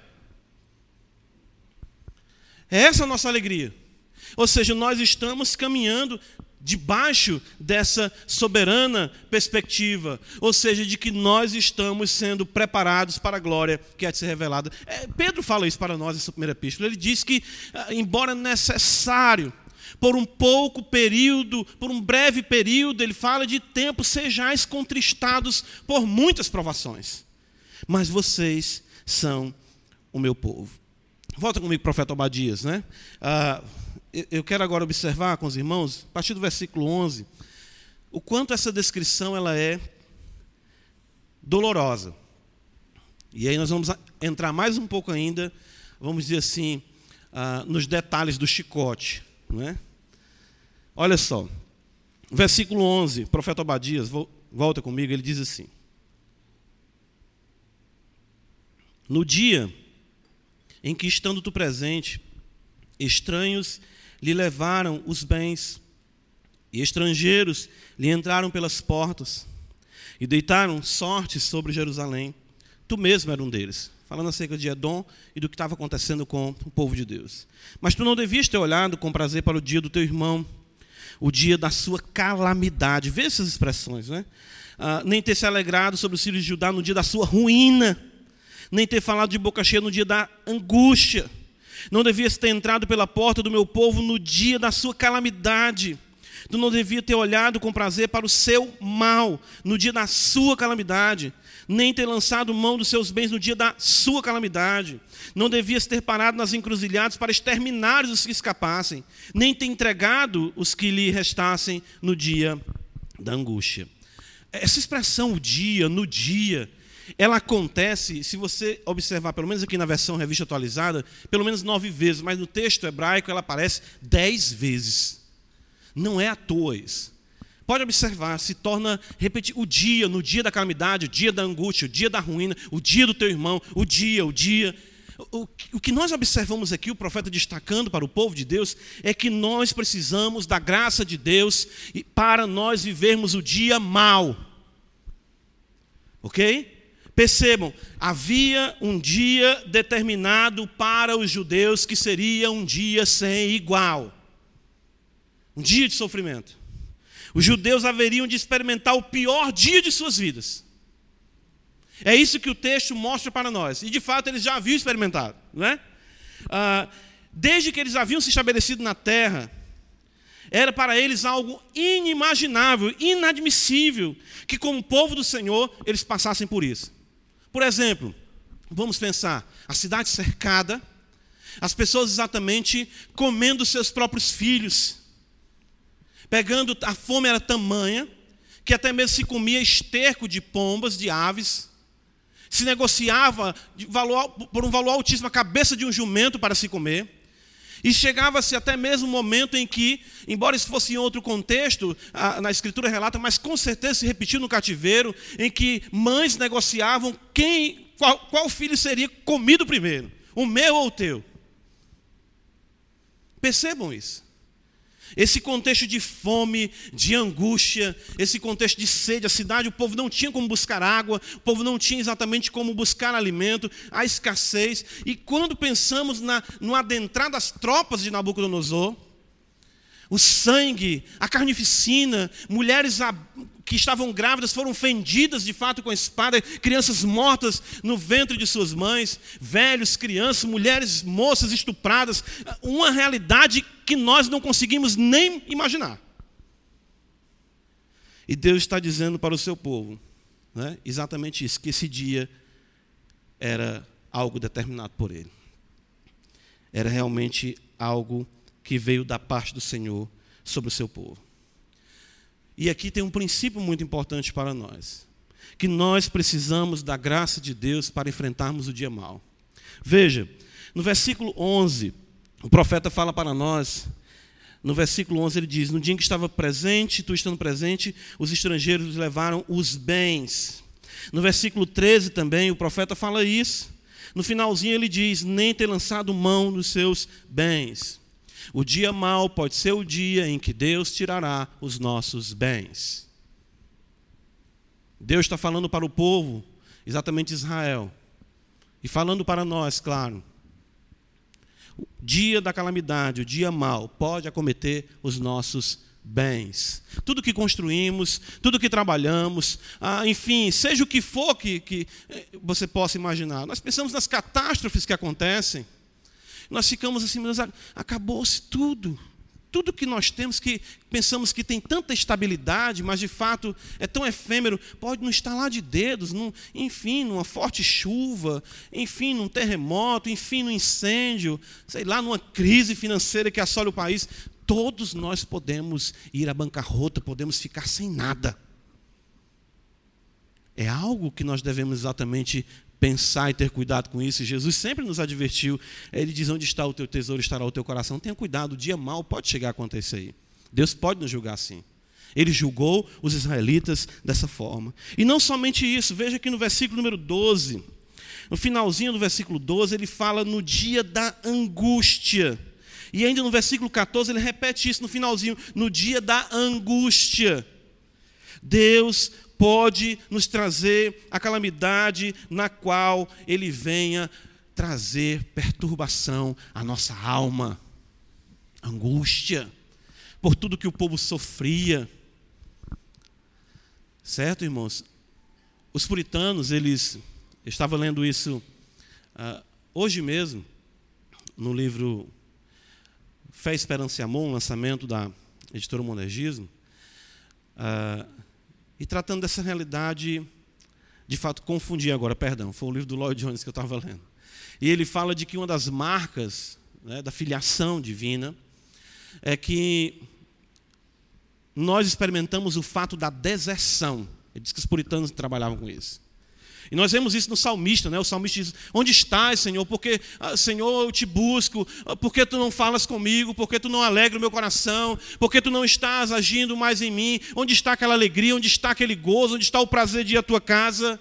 Speaker 1: Essa é a nossa alegria. Ou seja, nós estamos caminhando debaixo dessa soberana perspectiva, ou seja, de que nós estamos sendo preparados para a glória que há de ser revelada. É, Pedro fala isso para nós nessa primeira epístola. Ele diz que, ah, embora necessário, por um pouco período, por um breve período, ele fala de tempo, sejais contristados por muitas provações, mas vocês são o meu povo. Volta comigo, profeta Obadias, né? Ah, eu quero agora observar com os irmãos, a partir do versículo 11, o quanto essa descrição ela é dolorosa. E aí nós vamos entrar mais um pouco ainda, vamos dizer assim, ah, nos detalhes do chicote. Não é? Olha só, versículo 11, profeta Obadias, volta comigo, ele diz assim: No dia em que, estando tu presente, estranhos lhe levaram os bens, E estrangeiros lhe entraram pelas portas e deitaram sorte sobre Jerusalém. Tu mesmo era um deles, falando acerca de Edom e do que estava acontecendo com o povo de Deus. Mas tu não devias ter olhado com prazer para o dia do teu irmão, o dia da sua calamidade. Vê essas expressões, né? Ah, nem ter se alegrado sobre os filhos de Judá no dia da sua ruína, nem ter falado de boca cheia no dia da angústia. Não devias ter entrado pela porta do meu povo no dia da sua calamidade Tu não devia ter olhado com prazer para o seu mal no dia da sua calamidade, nem ter lançado mão dos seus bens no dia da sua calamidade. Não devias ter parado nas encruzilhadas para exterminar os que escapassem, nem ter entregado os que lhe restassem no dia da angústia. Essa expressão, o dia, no dia, ela acontece, se você observar, pelo menos aqui na versão revista atualizada, pelo menos nove vezes, mas no texto hebraico ela aparece dez vezes. Não é à toa isso. Pode observar, se torna repetir o dia, no dia da calamidade, o dia da angústia, o dia da ruína, o dia do teu irmão, o dia, o dia. O, o que nós observamos aqui, o profeta destacando para o povo de Deus, é que nós precisamos da graça de Deus para nós vivermos o dia mal. Ok? Percebam, havia um dia determinado para os judeus que seria um dia sem igual um dia de sofrimento. Os judeus haveriam de experimentar o pior dia de suas vidas. É isso que o texto mostra para nós. E de fato eles já haviam experimentado. Não é? Ah, desde que eles haviam se estabelecido na terra, era para eles algo inimaginável, inadmissível, que como povo do Senhor eles passassem por isso. Por exemplo, vamos pensar, a cidade cercada, as pessoas exatamente comendo seus próprios filhos, pegando, a fome era tamanha, que até mesmo se comia esterco de pombas, de aves, se negociava valor, por um valor altíssimo a cabeça de um jumento para se comer. E chegava-se até mesmo um momento em que, embora isso fosse em outro contexto, a, na escritura relata, mas com certeza se repetiu no cativeiro, em que mães negociavam quem, qual, qual filho seria comido primeiro, o meu ou o teu. Percebam isso. Esse contexto de fome, de angústia, esse contexto de sede, a cidade, o povo não tinha como buscar água, o povo não tinha exatamente como buscar alimento, a escassez. E quando pensamos na, no adentrar das tropas de Nabucodonosor, o sangue, a carnificina, mulheres que estavam grávidas foram fendidas de fato com a espada, crianças mortas no ventre de suas mães, velhos, crianças, mulheres, moças estupradas, uma realidade que nós não conseguimos nem imaginar. E Deus está dizendo para o seu povo, né, exatamente isso, que esse dia era algo determinado por Ele. Era realmente algo que veio da parte do Senhor sobre o seu povo. E aqui tem um princípio muito importante para nós: que nós precisamos da graça de Deus para enfrentarmos o dia mal. Veja, no versículo 11, o profeta fala para nós, no versículo 11 ele diz: No dia em que estava presente, tu estando presente, os estrangeiros levaram os bens. No versículo 13 também, o profeta fala isso. No finalzinho ele diz: Nem ter lançado mão dos seus bens. O dia mau pode ser o dia em que Deus tirará os nossos bens. Deus está falando para o povo, exatamente Israel, e falando para nós, claro. O dia da calamidade, o dia mau, pode acometer os nossos bens. Tudo que construímos, tudo que trabalhamos, ah, enfim, seja o que for que, que eh, você possa imaginar. Nós pensamos nas catástrofes que acontecem nós ficamos assim, acabou-se tudo. Tudo que nós temos que pensamos que tem tanta estabilidade, mas de fato é tão efêmero, pode não estar lá de dedos, num, enfim, numa forte chuva, enfim, num terremoto, enfim, num incêndio, sei lá, numa crise financeira que assola o país. Todos nós podemos ir à bancarrota, podemos ficar sem nada. É algo que nós devemos exatamente pensar e ter cuidado com isso. Jesus sempre nos advertiu. Ele diz: Onde está o teu tesouro, estará o teu coração. Tenha cuidado, o dia mal pode chegar a acontecer aí. Deus pode nos julgar assim. Ele julgou os israelitas dessa forma. E não somente isso, veja que no versículo número 12, no finalzinho do versículo 12, ele fala no dia da angústia. E ainda no versículo 14 ele repete isso no finalzinho, no dia da angústia. Deus pode nos trazer a calamidade na qual ele venha trazer perturbação à nossa alma, angústia, por tudo que o povo sofria. Certo, irmãos? Os puritanos, eles. Estava lendo isso uh, hoje mesmo, no livro Fé, Esperança e Amor, um lançamento da editora Monergismo. Uh, e tratando dessa realidade, de fato, confundi agora, perdão, foi o livro do Lloyd Jones que eu estava lendo. E ele fala de que uma das marcas né, da filiação divina é que nós experimentamos o fato da deserção. Ele diz que os puritanos trabalhavam com isso. E nós vemos isso no salmista, né? O salmista diz: Onde estás, Senhor? Porque, ah, Senhor, eu te busco. Ah, porque tu não falas comigo? Porque tu não alegra o meu coração? Porque tu não estás agindo mais em mim? Onde está aquela alegria? Onde está aquele gozo? Onde está o prazer de ir à tua casa?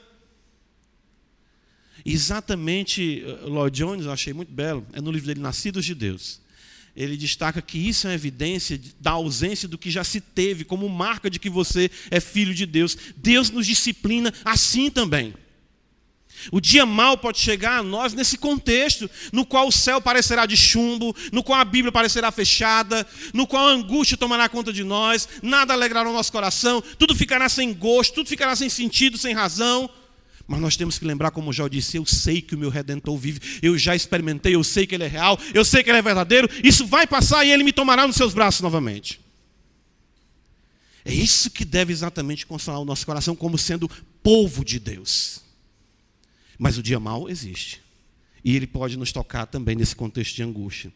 Speaker 1: Exatamente, ah, Lloyd Jones, eu achei muito belo, é no livro dele Nascidos de Deus. Ele destaca que isso é uma evidência da ausência do que já se teve, como marca de que você é filho de Deus. Deus nos disciplina assim também. O dia mal pode chegar a nós nesse contexto, no qual o céu parecerá de chumbo, no qual a Bíblia parecerá fechada, no qual a angústia tomará conta de nós, nada alegrará o nosso coração, tudo ficará sem gosto, tudo ficará sem sentido, sem razão. Mas nós temos que lembrar, como já disse, eu sei que o meu redentor vive, eu já experimentei, eu sei que ele é real, eu sei que ele é verdadeiro, isso vai passar e ele me tomará nos seus braços novamente. É isso que deve exatamente consolar o nosso coração como sendo povo de Deus. Mas o dia mal existe. E ele pode nos tocar também nesse contexto de angústia.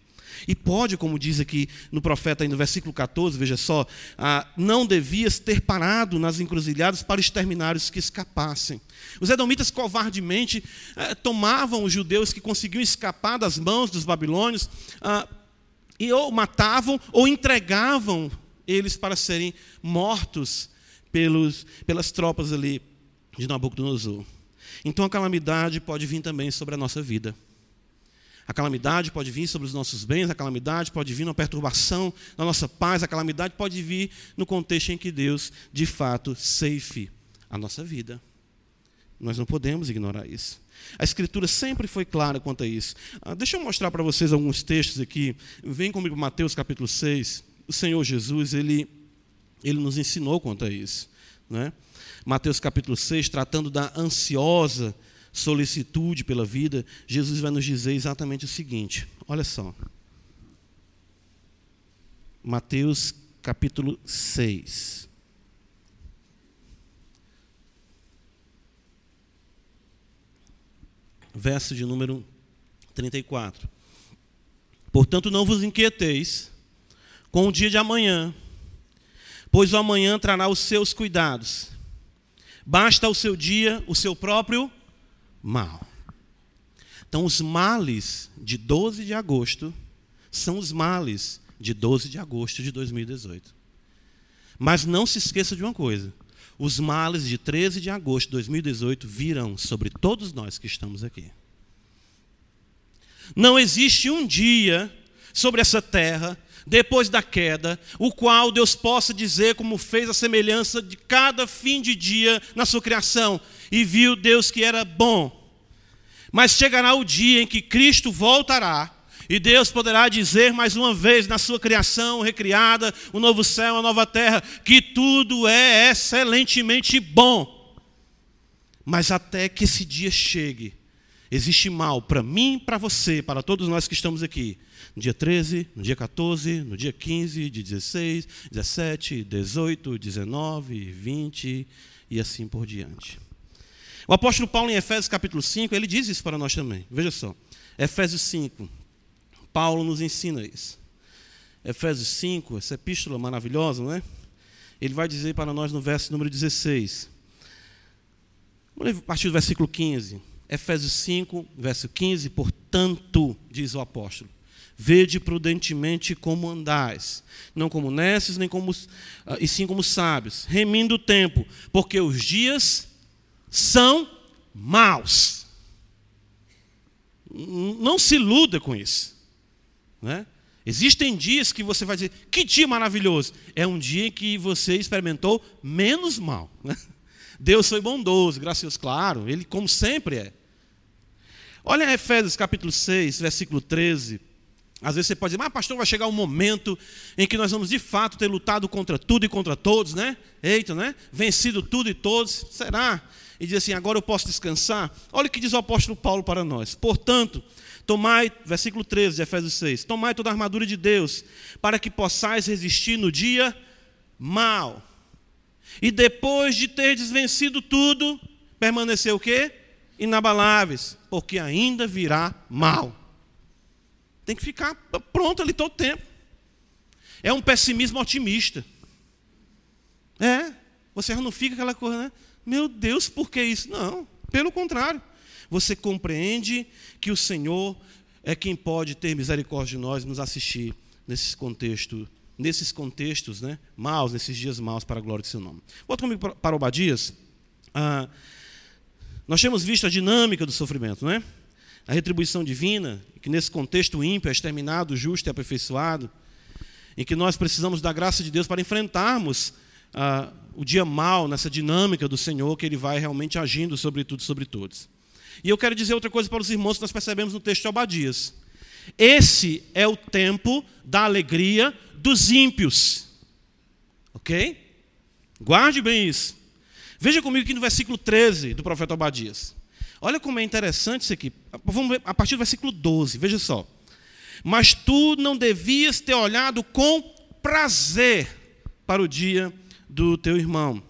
Speaker 1: E pode, como diz aqui no profeta, no versículo 14, veja só, ah, não devias ter parado nas encruzilhadas para exterminar os que escapassem. Os edomitas covardemente eh, tomavam os judeus que conseguiam escapar das mãos dos babilônios ah, e ou matavam ou entregavam eles para serem mortos pelos, pelas tropas ali de Nabucodonosor. Então a calamidade pode vir também sobre a nossa vida. A calamidade pode vir sobre os nossos bens, a calamidade pode vir na perturbação da nossa paz, a calamidade pode vir no contexto em que Deus, de fato, safe a nossa vida. Nós não podemos ignorar isso. A Escritura sempre foi clara quanto a isso. Ah, deixa eu mostrar para vocês alguns textos aqui. Vem comigo Mateus capítulo 6. O Senhor Jesus, ele, ele nos ensinou quanto a isso. Né? Mateus capítulo 6, tratando da ansiosa solicitude pela vida, Jesus vai nos dizer exatamente o seguinte: olha só. Mateus capítulo 6. Verso de número 34. Portanto, não vos inquieteis com o dia de amanhã, pois o amanhã trará os seus cuidados. Basta ao seu dia o seu próprio mal. Então, os males de 12 de agosto são os males de 12 de agosto de 2018. Mas não se esqueça de uma coisa: os males de 13 de agosto de 2018 virão sobre todos nós que estamos aqui. Não existe um dia sobre essa terra depois da queda, o qual Deus possa dizer como fez a semelhança de cada fim de dia na sua criação, e viu Deus que era bom. Mas chegará o dia em que Cristo voltará, e Deus poderá dizer mais uma vez na sua criação recriada, o novo céu, a nova terra, que tudo é excelentemente bom. Mas até que esse dia chegue, existe mal para mim, para você, para todos nós que estamos aqui no dia 13, no dia 14, no dia 15, de 16, 17, 18, 19, 20 e assim por diante. O apóstolo Paulo, em Efésios capítulo 5, ele diz isso para nós também. Veja só. Efésios 5. Paulo nos ensina isso. Efésios 5, essa epístola maravilhosa, não é? Ele vai dizer para nós no verso número 16. Vamos ler a partir do versículo 15. Efésios 5, verso 15. Portanto, diz o apóstolo, Vede prudentemente como andais, não como nesses, nem como, ah, e sim como sábios, remindo o tempo, porque os dias são maus. Não se iluda com isso. Né? Existem dias que você vai dizer, que dia maravilhoso. É um dia em que você experimentou menos mal. Né? Deus foi bondoso, gracioso, claro, Ele como sempre é. Olha Efésios capítulo 6, versículo 13. Às vezes você pode dizer, mas pastor, vai chegar um momento em que nós vamos de fato ter lutado contra tudo e contra todos, né? Eita, né? Vencido tudo e todos. Será? E diz assim, agora eu posso descansar? Olha o que diz o apóstolo Paulo para nós. Portanto, tomai, versículo 13 de Efésios 6, tomai toda a armadura de Deus, para que possais resistir no dia mal. E depois de ter desvencido tudo, permanecer o quê? Inabaláveis, porque ainda virá mal. Tem que ficar pronto ali todo o tempo. É um pessimismo otimista. É, você não fica aquela coisa, né? Meu Deus, por que isso? Não, pelo contrário. Você compreende que o Senhor é quem pode ter misericórdia de nós nos assistir nesses contextos, nesses contextos né, maus, nesses dias maus, para a glória do seu nome. Volta comigo para Obadias. Ah, nós temos visto a dinâmica do sofrimento, né? A retribuição divina, que nesse contexto ímpio é exterminado, justo e aperfeiçoado, em que nós precisamos da graça de Deus para enfrentarmos ah, o dia mal nessa dinâmica do Senhor, que Ele vai realmente agindo sobre tudo sobre todos. E eu quero dizer outra coisa para os irmãos que nós percebemos no texto de Abadias. Esse é o tempo da alegria dos ímpios. Ok? Guarde bem isso. Veja comigo aqui no versículo 13 do profeta Abadias. Olha como é interessante isso aqui. Vamos ver a partir do versículo 12, veja só. Mas tu não devias ter olhado com prazer para o dia do teu irmão.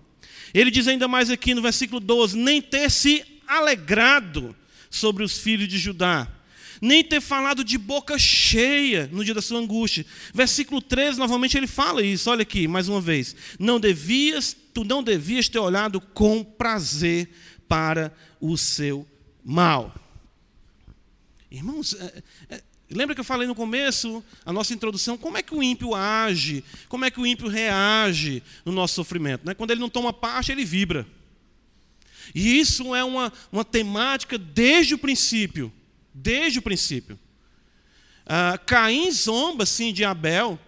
Speaker 1: Ele diz ainda mais aqui no versículo 12: nem ter se alegrado sobre os filhos de Judá, nem ter falado de boca cheia no dia da sua angústia. Versículo 13, novamente ele fala isso, olha aqui, mais uma vez. Não devias, tu não devias ter olhado com prazer para o seu mal. Irmãos, é, é, lembra que eu falei no começo, a nossa introdução, como é que o ímpio age, como é que o ímpio reage no nosso sofrimento? Né? Quando ele não toma parte, ele vibra. E isso é uma, uma temática desde o princípio. Desde o princípio. Ah, Caim zomba, sim, de Abel,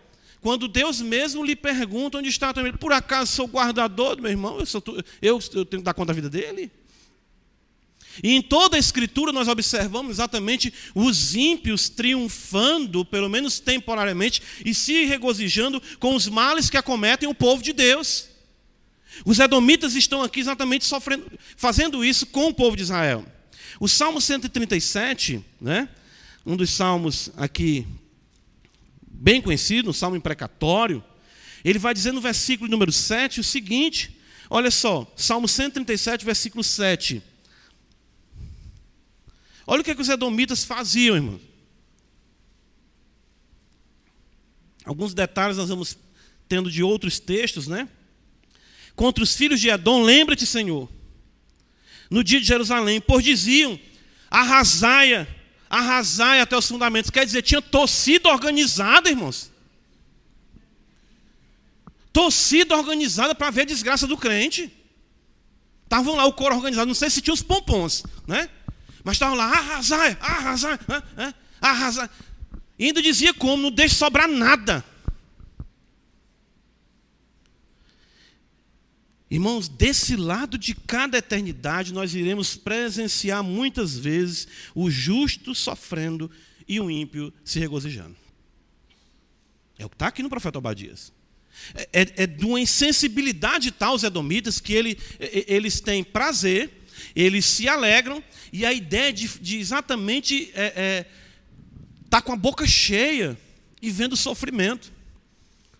Speaker 1: quando Deus mesmo lhe pergunta onde está também. Por acaso sou guardador do meu irmão? Eu, sou, eu, eu tenho que dar conta da vida dele? E em toda a Escritura nós observamos exatamente os ímpios triunfando, pelo menos temporariamente, e se regozijando com os males que acometem o povo de Deus. Os edomitas estão aqui exatamente sofrendo, fazendo isso com o povo de Israel. O Salmo 137, né, um dos salmos aqui bem conhecido, um salmo imprecatório, ele vai dizer no versículo número 7 o seguinte: olha só, Salmo 137, versículo 7. Olha o que, é que os edomitas faziam, irmão. Alguns detalhes nós vamos tendo de outros textos, né? Contra os filhos de Edom, lembra-te, Senhor, no dia de Jerusalém, pois diziam: arrasaia, arrasaia até os fundamentos. Quer dizer, tinha torcida organizada, irmãos. Torcida organizada para ver a desgraça do crente. Estavam lá o coro organizado, não sei se tinha os pompons, né? Mas estavam lá, arrasar, arrasar, arrasar. E ainda dizia como, não deixe sobrar nada. Irmãos, desse lado de cada eternidade, nós iremos presenciar muitas vezes o justo sofrendo e o ímpio se regozijando. É o que está aqui no profeta Obadias. É, é, é de uma insensibilidade tal os edomitas que ele, eles têm prazer, eles se alegram e a ideia de, de exatamente estar é, é, tá com a boca cheia e vendo sofrimento,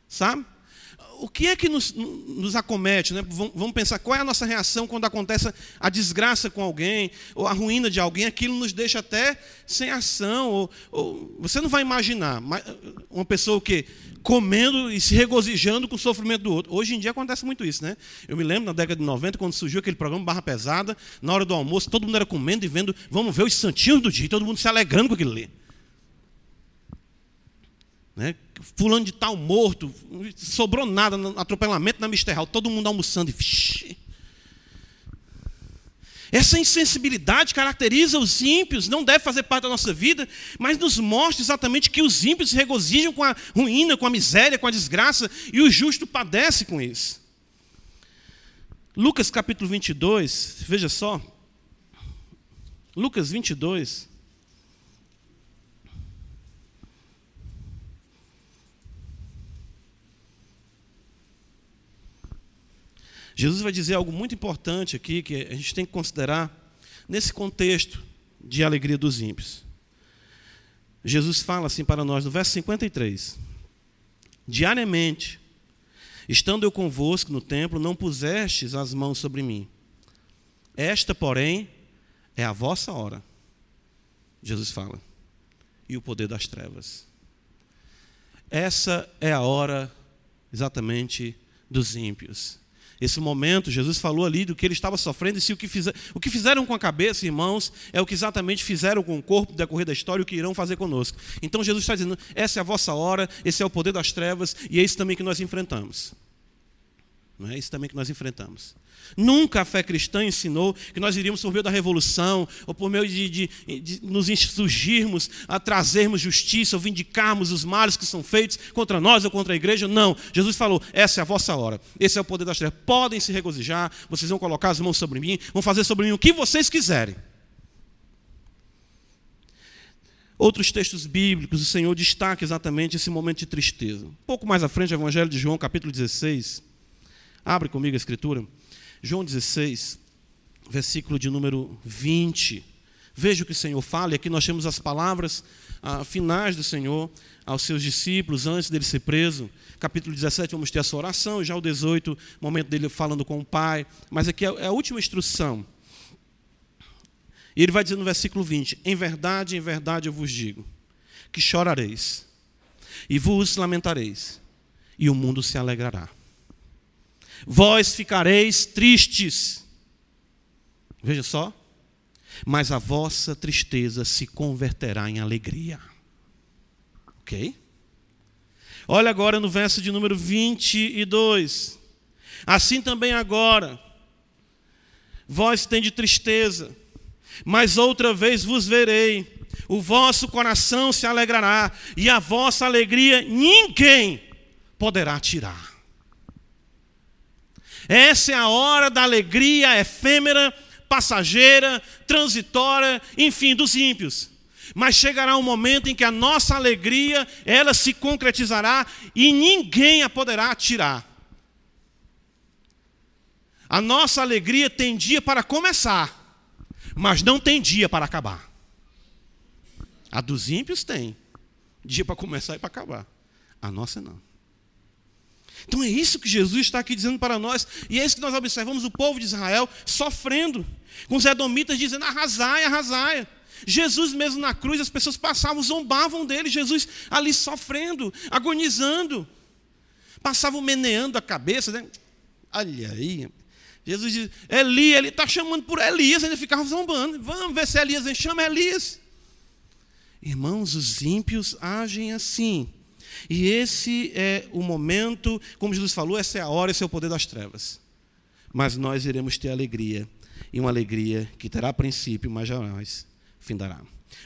Speaker 1: sabe? O que é que nos, nos acomete? Né? Vamos pensar qual é a nossa reação quando acontece a desgraça com alguém, ou a ruína de alguém, aquilo nos deixa até sem ação. Ou, ou você não vai imaginar uma pessoa que comendo e se regozijando com o sofrimento do outro. Hoje em dia acontece muito isso, né? Eu me lembro na década de 90, quando surgiu aquele programa Barra Pesada, na hora do almoço, todo mundo era comendo e vendo, vamos ver os santinhos do dia, todo mundo se alegrando com aquilo ali. Né? Fulano de tal morto, sobrou nada, atropelamento na Misterral, todo mundo almoçando e. Essa insensibilidade caracteriza os ímpios, não deve fazer parte da nossa vida, mas nos mostra exatamente que os ímpios se regozijam com a ruína, com a miséria, com a desgraça, e o justo padece com isso. Lucas capítulo 22, veja só. Lucas 22. Jesus vai dizer algo muito importante aqui que a gente tem que considerar nesse contexto de alegria dos ímpios. Jesus fala assim para nós no verso 53: Diariamente, estando eu convosco no templo, não pusestes as mãos sobre mim. Esta, porém, é a vossa hora. Jesus fala. E o poder das trevas. Essa é a hora exatamente dos ímpios. Esse momento, Jesus falou ali do que ele estava sofrendo, e se o que, fizer, o que fizeram com a cabeça, irmãos, é o que exatamente fizeram com o corpo, decorrer da história, o que irão fazer conosco. Então Jesus está dizendo: essa é a vossa hora, esse é o poder das trevas, e é isso também que nós enfrentamos. Não é isso também que nós enfrentamos. Nunca a fé cristã ensinou que nós iríamos por meio da revolução, ou por meio de, de, de, nos insurgirmos a trazermos justiça, ou vindicarmos os males que são feitos contra nós ou contra a igreja. Não. Jesus falou: essa é a vossa hora, esse é o poder das trevas. Podem se regozijar, vocês vão colocar as mãos sobre mim, vão fazer sobre mim o que vocês quiserem. Outros textos bíblicos, o Senhor destaca exatamente esse momento de tristeza. Um pouco mais à frente, o Evangelho de João, capítulo 16. Abre comigo a escritura. João 16, versículo de número 20. Veja o que o Senhor fala, e aqui nós temos as palavras ah, finais do Senhor aos seus discípulos antes dele ser preso. Capítulo 17, vamos ter a sua oração, já o 18, momento dele falando com o Pai. Mas aqui é, é a última instrução. E ele vai dizer no versículo 20: Em verdade, em verdade eu vos digo, que chorareis, e vos lamentareis, e o mundo se alegrará. Vós ficareis tristes. Veja só. Mas a vossa tristeza se converterá em alegria. Ok? Olha agora no verso de número 22. Assim também agora, vós tendes tristeza, mas outra vez vos verei, o vosso coração se alegrará, e a vossa alegria ninguém poderá tirar. Essa é a hora da alegria efêmera, passageira, transitória, enfim, dos ímpios. Mas chegará um momento em que a nossa alegria, ela se concretizará e ninguém a poderá tirar. A nossa alegria tem dia para começar, mas não tem dia para acabar. A dos ímpios tem dia para começar e para acabar. A nossa não. Então é isso que Jesus está aqui dizendo para nós, e é isso que nós observamos o povo de Israel sofrendo, com os edomitas dizendo: arrasai, arrasai. Jesus mesmo na cruz, as pessoas passavam, zombavam dele, Jesus ali sofrendo, agonizando, passavam meneando a cabeça, né? olha aí. Jesus diz: Eli, ele está chamando por Elias, ainda ficava zombando. Vamos ver se Elias vem, chama Elias. Irmãos, os ímpios agem assim. E esse é o momento, como Jesus falou, essa é a hora, esse é o poder das trevas. Mas nós iremos ter alegria, e uma alegria que terá princípio, mas jamais findará.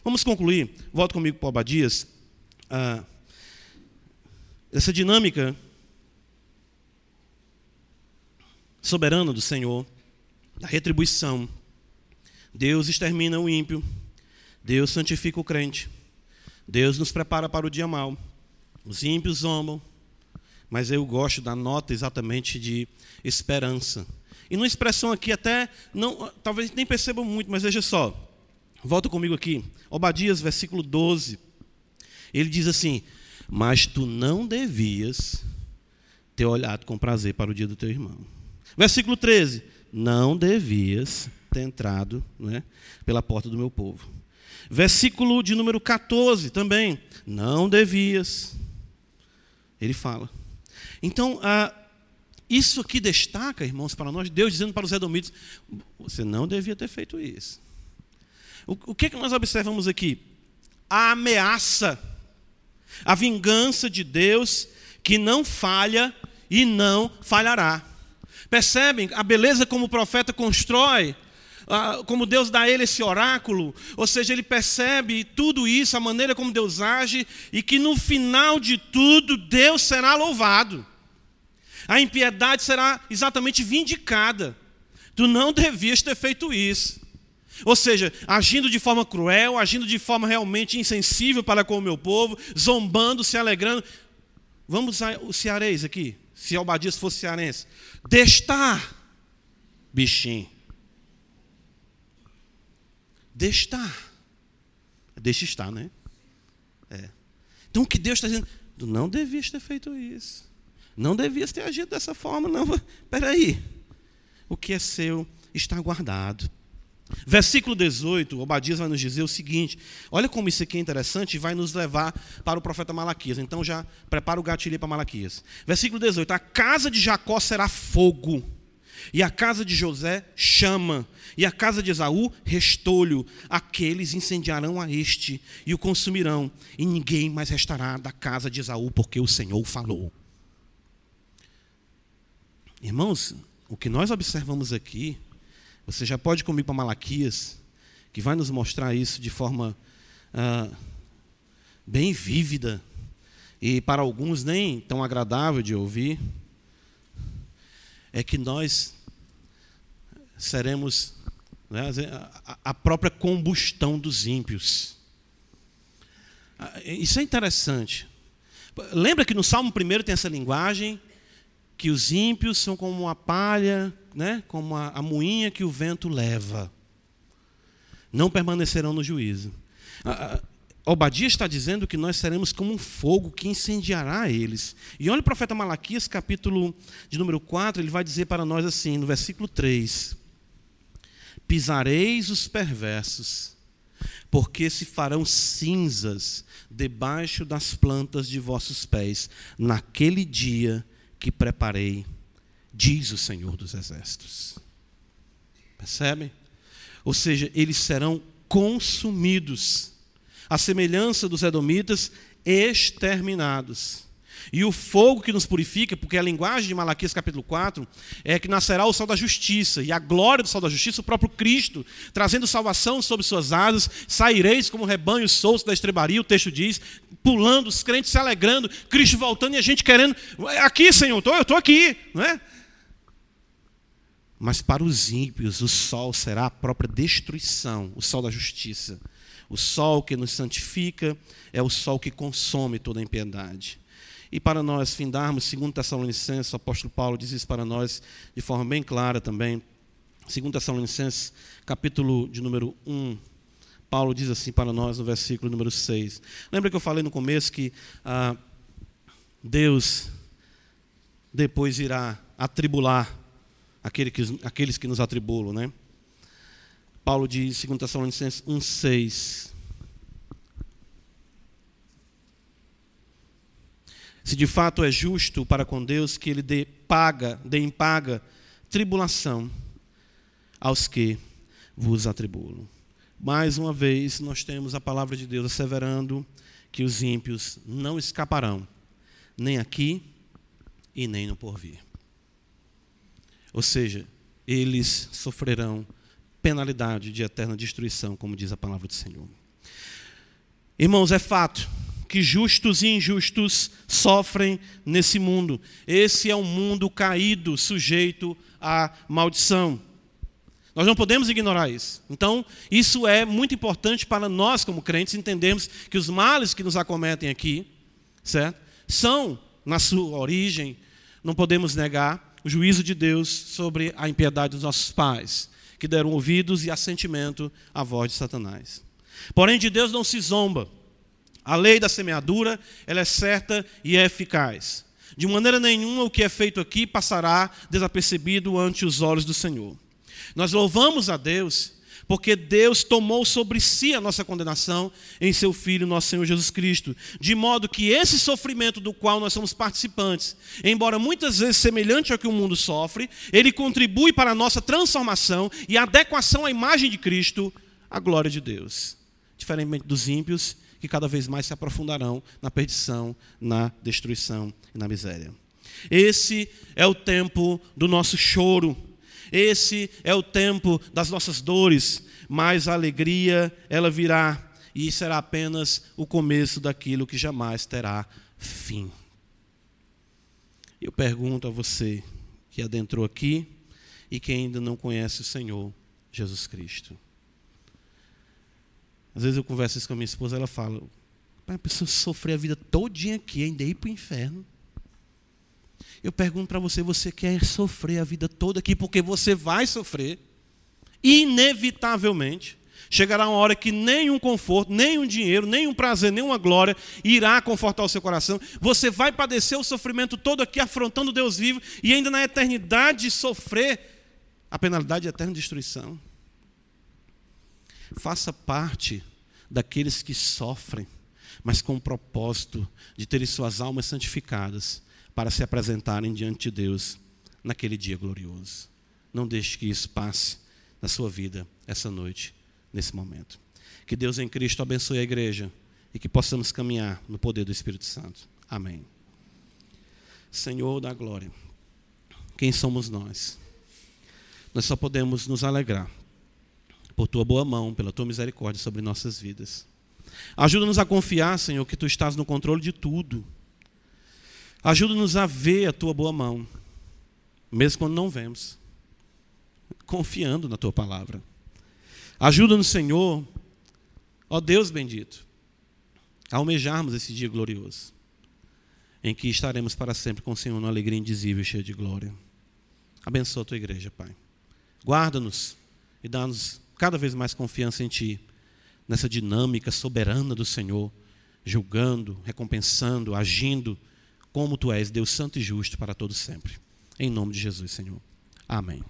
Speaker 1: Vamos concluir. Volta comigo para Abadias. Ah, essa dinâmica soberana do Senhor, da retribuição. Deus extermina o ímpio, Deus santifica o crente, Deus nos prepara para o dia mau. Os ímpios zombam, mas eu gosto da nota exatamente de esperança. E numa expressão aqui até, não, talvez nem percebam muito, mas veja só. Volta comigo aqui. Obadias, versículo 12. Ele diz assim: Mas tu não devias ter olhado com prazer para o dia do teu irmão. Versículo 13: Não devias ter entrado né, pela porta do meu povo. Versículo de número 14 também: Não devias ele fala. Então, ah, isso aqui destaca, irmãos, para nós, Deus dizendo para os edomitas: você não devia ter feito isso. O, o que, é que nós observamos aqui? A ameaça, a vingança de Deus que não falha e não falhará. Percebem a beleza como o profeta constrói como Deus dá a ele esse oráculo, ou seja, ele percebe tudo isso, a maneira como Deus age, e que no final de tudo Deus será louvado. A impiedade será exatamente vindicada. Tu não devias ter feito isso. Ou seja, agindo de forma cruel, agindo de forma realmente insensível para com o meu povo, zombando, se alegrando. Vamos o cearês aqui, se Albadias fosse cearense. Destar, bichinho. Deixa estar, né? É. Então o que Deus está dizendo? Não devias ter feito isso. Não devias ter agido dessa forma, não. Espera aí. O que é seu está guardado. Versículo 18, Obadias vai nos dizer o seguinte: olha como isso aqui é interessante e vai nos levar para o profeta Malaquias. Então já prepara o gatilho para Malaquias. Versículo 18: A casa de Jacó será fogo, e a casa de José chama, e a casa de Esaú restolho. Aqueles incendiarão a este e o consumirão, e ninguém mais restará da casa de Esaú, porque o Senhor falou. Irmãos, o que nós observamos aqui você já pode comigo para Malaquias, que vai nos mostrar isso de forma ah, bem vívida e para alguns nem tão agradável de ouvir. É que nós seremos né, a própria combustão dos ímpios. Ah, isso é interessante. Lembra que no Salmo 1 tem essa linguagem que os ímpios são como uma palha né, como a, a moinha que o vento leva. Não permanecerão no juízo. Obadias está dizendo que nós seremos como um fogo que incendiará eles. E olha o profeta Malaquias, capítulo de número 4, ele vai dizer para nós assim, no versículo 3: Pisareis os perversos, porque se farão cinzas debaixo das plantas de vossos pés, naquele dia que preparei diz o Senhor dos Exércitos. Percebem? Ou seja, eles serão consumidos, a semelhança dos edomitas, exterminados. E o fogo que nos purifica, porque a linguagem de Malaquias capítulo 4 é que nascerá o sol da justiça, e a glória do sol da justiça, o próprio Cristo, trazendo salvação sobre suas asas, saireis como rebanhos soltos da estrebaria, o texto diz, pulando, os crentes se alegrando, Cristo voltando e a gente querendo, aqui Senhor, eu estou aqui, não é? Mas para os ímpios, o sol será a própria destruição o sol da justiça. O sol que nos santifica é o sol que consome toda a impiedade. E para nós findarmos, 2 Tessalonicenses, o apóstolo Paulo diz isso para nós de forma bem clara também. 2 Tessalonicenses, capítulo de número 1, Paulo diz assim para nós no versículo número 6. Lembra que eu falei no começo que ah, Deus depois irá atribular aquele que, aqueles que nos atribulam, né? Paulo diz, 2 Tessalonicenses 1,6. Se de fato é justo para com Deus que Ele dê paga, dê em paga tribulação aos que vos atribulam. Mais uma vez, nós temos a palavra de Deus asseverando que os ímpios não escaparão, nem aqui e nem no porvir. Ou seja, eles sofrerão penalidade de eterna destruição, como diz a palavra do Senhor. Irmãos, é fato que justos e injustos sofrem nesse mundo. Esse é um mundo caído, sujeito à maldição. Nós não podemos ignorar isso. Então, isso é muito importante para nós, como crentes, entendermos que os males que nos acometem aqui, certo? São, na sua origem, não podemos negar, o juízo de Deus sobre a impiedade dos nossos pais, que deram ouvidos e assentimento à voz de Satanás. Porém, de Deus não se zomba. A lei da semeadura, ela é certa e é eficaz. De maneira nenhuma o que é feito aqui passará desapercebido ante os olhos do Senhor. Nós louvamos a Deus porque Deus tomou sobre si a nossa condenação em seu Filho, nosso Senhor Jesus Cristo, de modo que esse sofrimento do qual nós somos participantes, embora muitas vezes semelhante ao que o mundo sofre, ele contribui para a nossa transformação e adequação à imagem de Cristo, à glória de Deus. Diferentemente dos ímpios, que cada vez mais se aprofundarão na perdição, na destruição e na miséria. Esse é o tempo do nosso choro Esse é o tempo das nossas dores, mas a alegria ela virá e será apenas o começo daquilo que jamais terá fim. Eu pergunto a você que adentrou aqui e que ainda não conhece o Senhor Jesus Cristo. Às vezes eu converso isso com a minha esposa, ela fala: a pessoa sofrer a vida todinha aqui, ainda ir para o inferno. Eu pergunto para você: você quer sofrer a vida toda aqui? Porque você vai sofrer, inevitavelmente. Chegará uma hora que nenhum conforto, nenhum dinheiro, nenhum prazer, nenhuma glória irá confortar o seu coração. Você vai padecer o sofrimento todo aqui, afrontando Deus vivo, e ainda na eternidade sofrer a penalidade de eterna destruição. Faça parte daqueles que sofrem, mas com o propósito de terem suas almas santificadas para se apresentarem diante de Deus naquele dia glorioso. Não deixe que isso passe na sua vida essa noite nesse momento. Que Deus em Cristo abençoe a igreja e que possamos caminhar no poder do Espírito Santo. Amém. Senhor da glória, quem somos nós? Nós só podemos nos alegrar por tua boa mão, pela tua misericórdia sobre nossas vidas. Ajuda-nos a confiar, Senhor, que tu estás no controle de tudo. Ajuda-nos a ver a tua boa mão, mesmo quando não vemos, confiando na tua palavra. Ajuda-nos, Senhor, ó Deus bendito, a almejarmos esse dia glorioso, em que estaremos para sempre com o Senhor numa alegria indizível e cheia de glória. Abençoa a tua igreja, Pai. Guarda-nos e dá-nos cada vez mais confiança em Ti, nessa dinâmica soberana do Senhor, julgando, recompensando, agindo, como Tu és, Deus Santo e Justo para todos sempre. Em nome de Jesus, Senhor. Amém.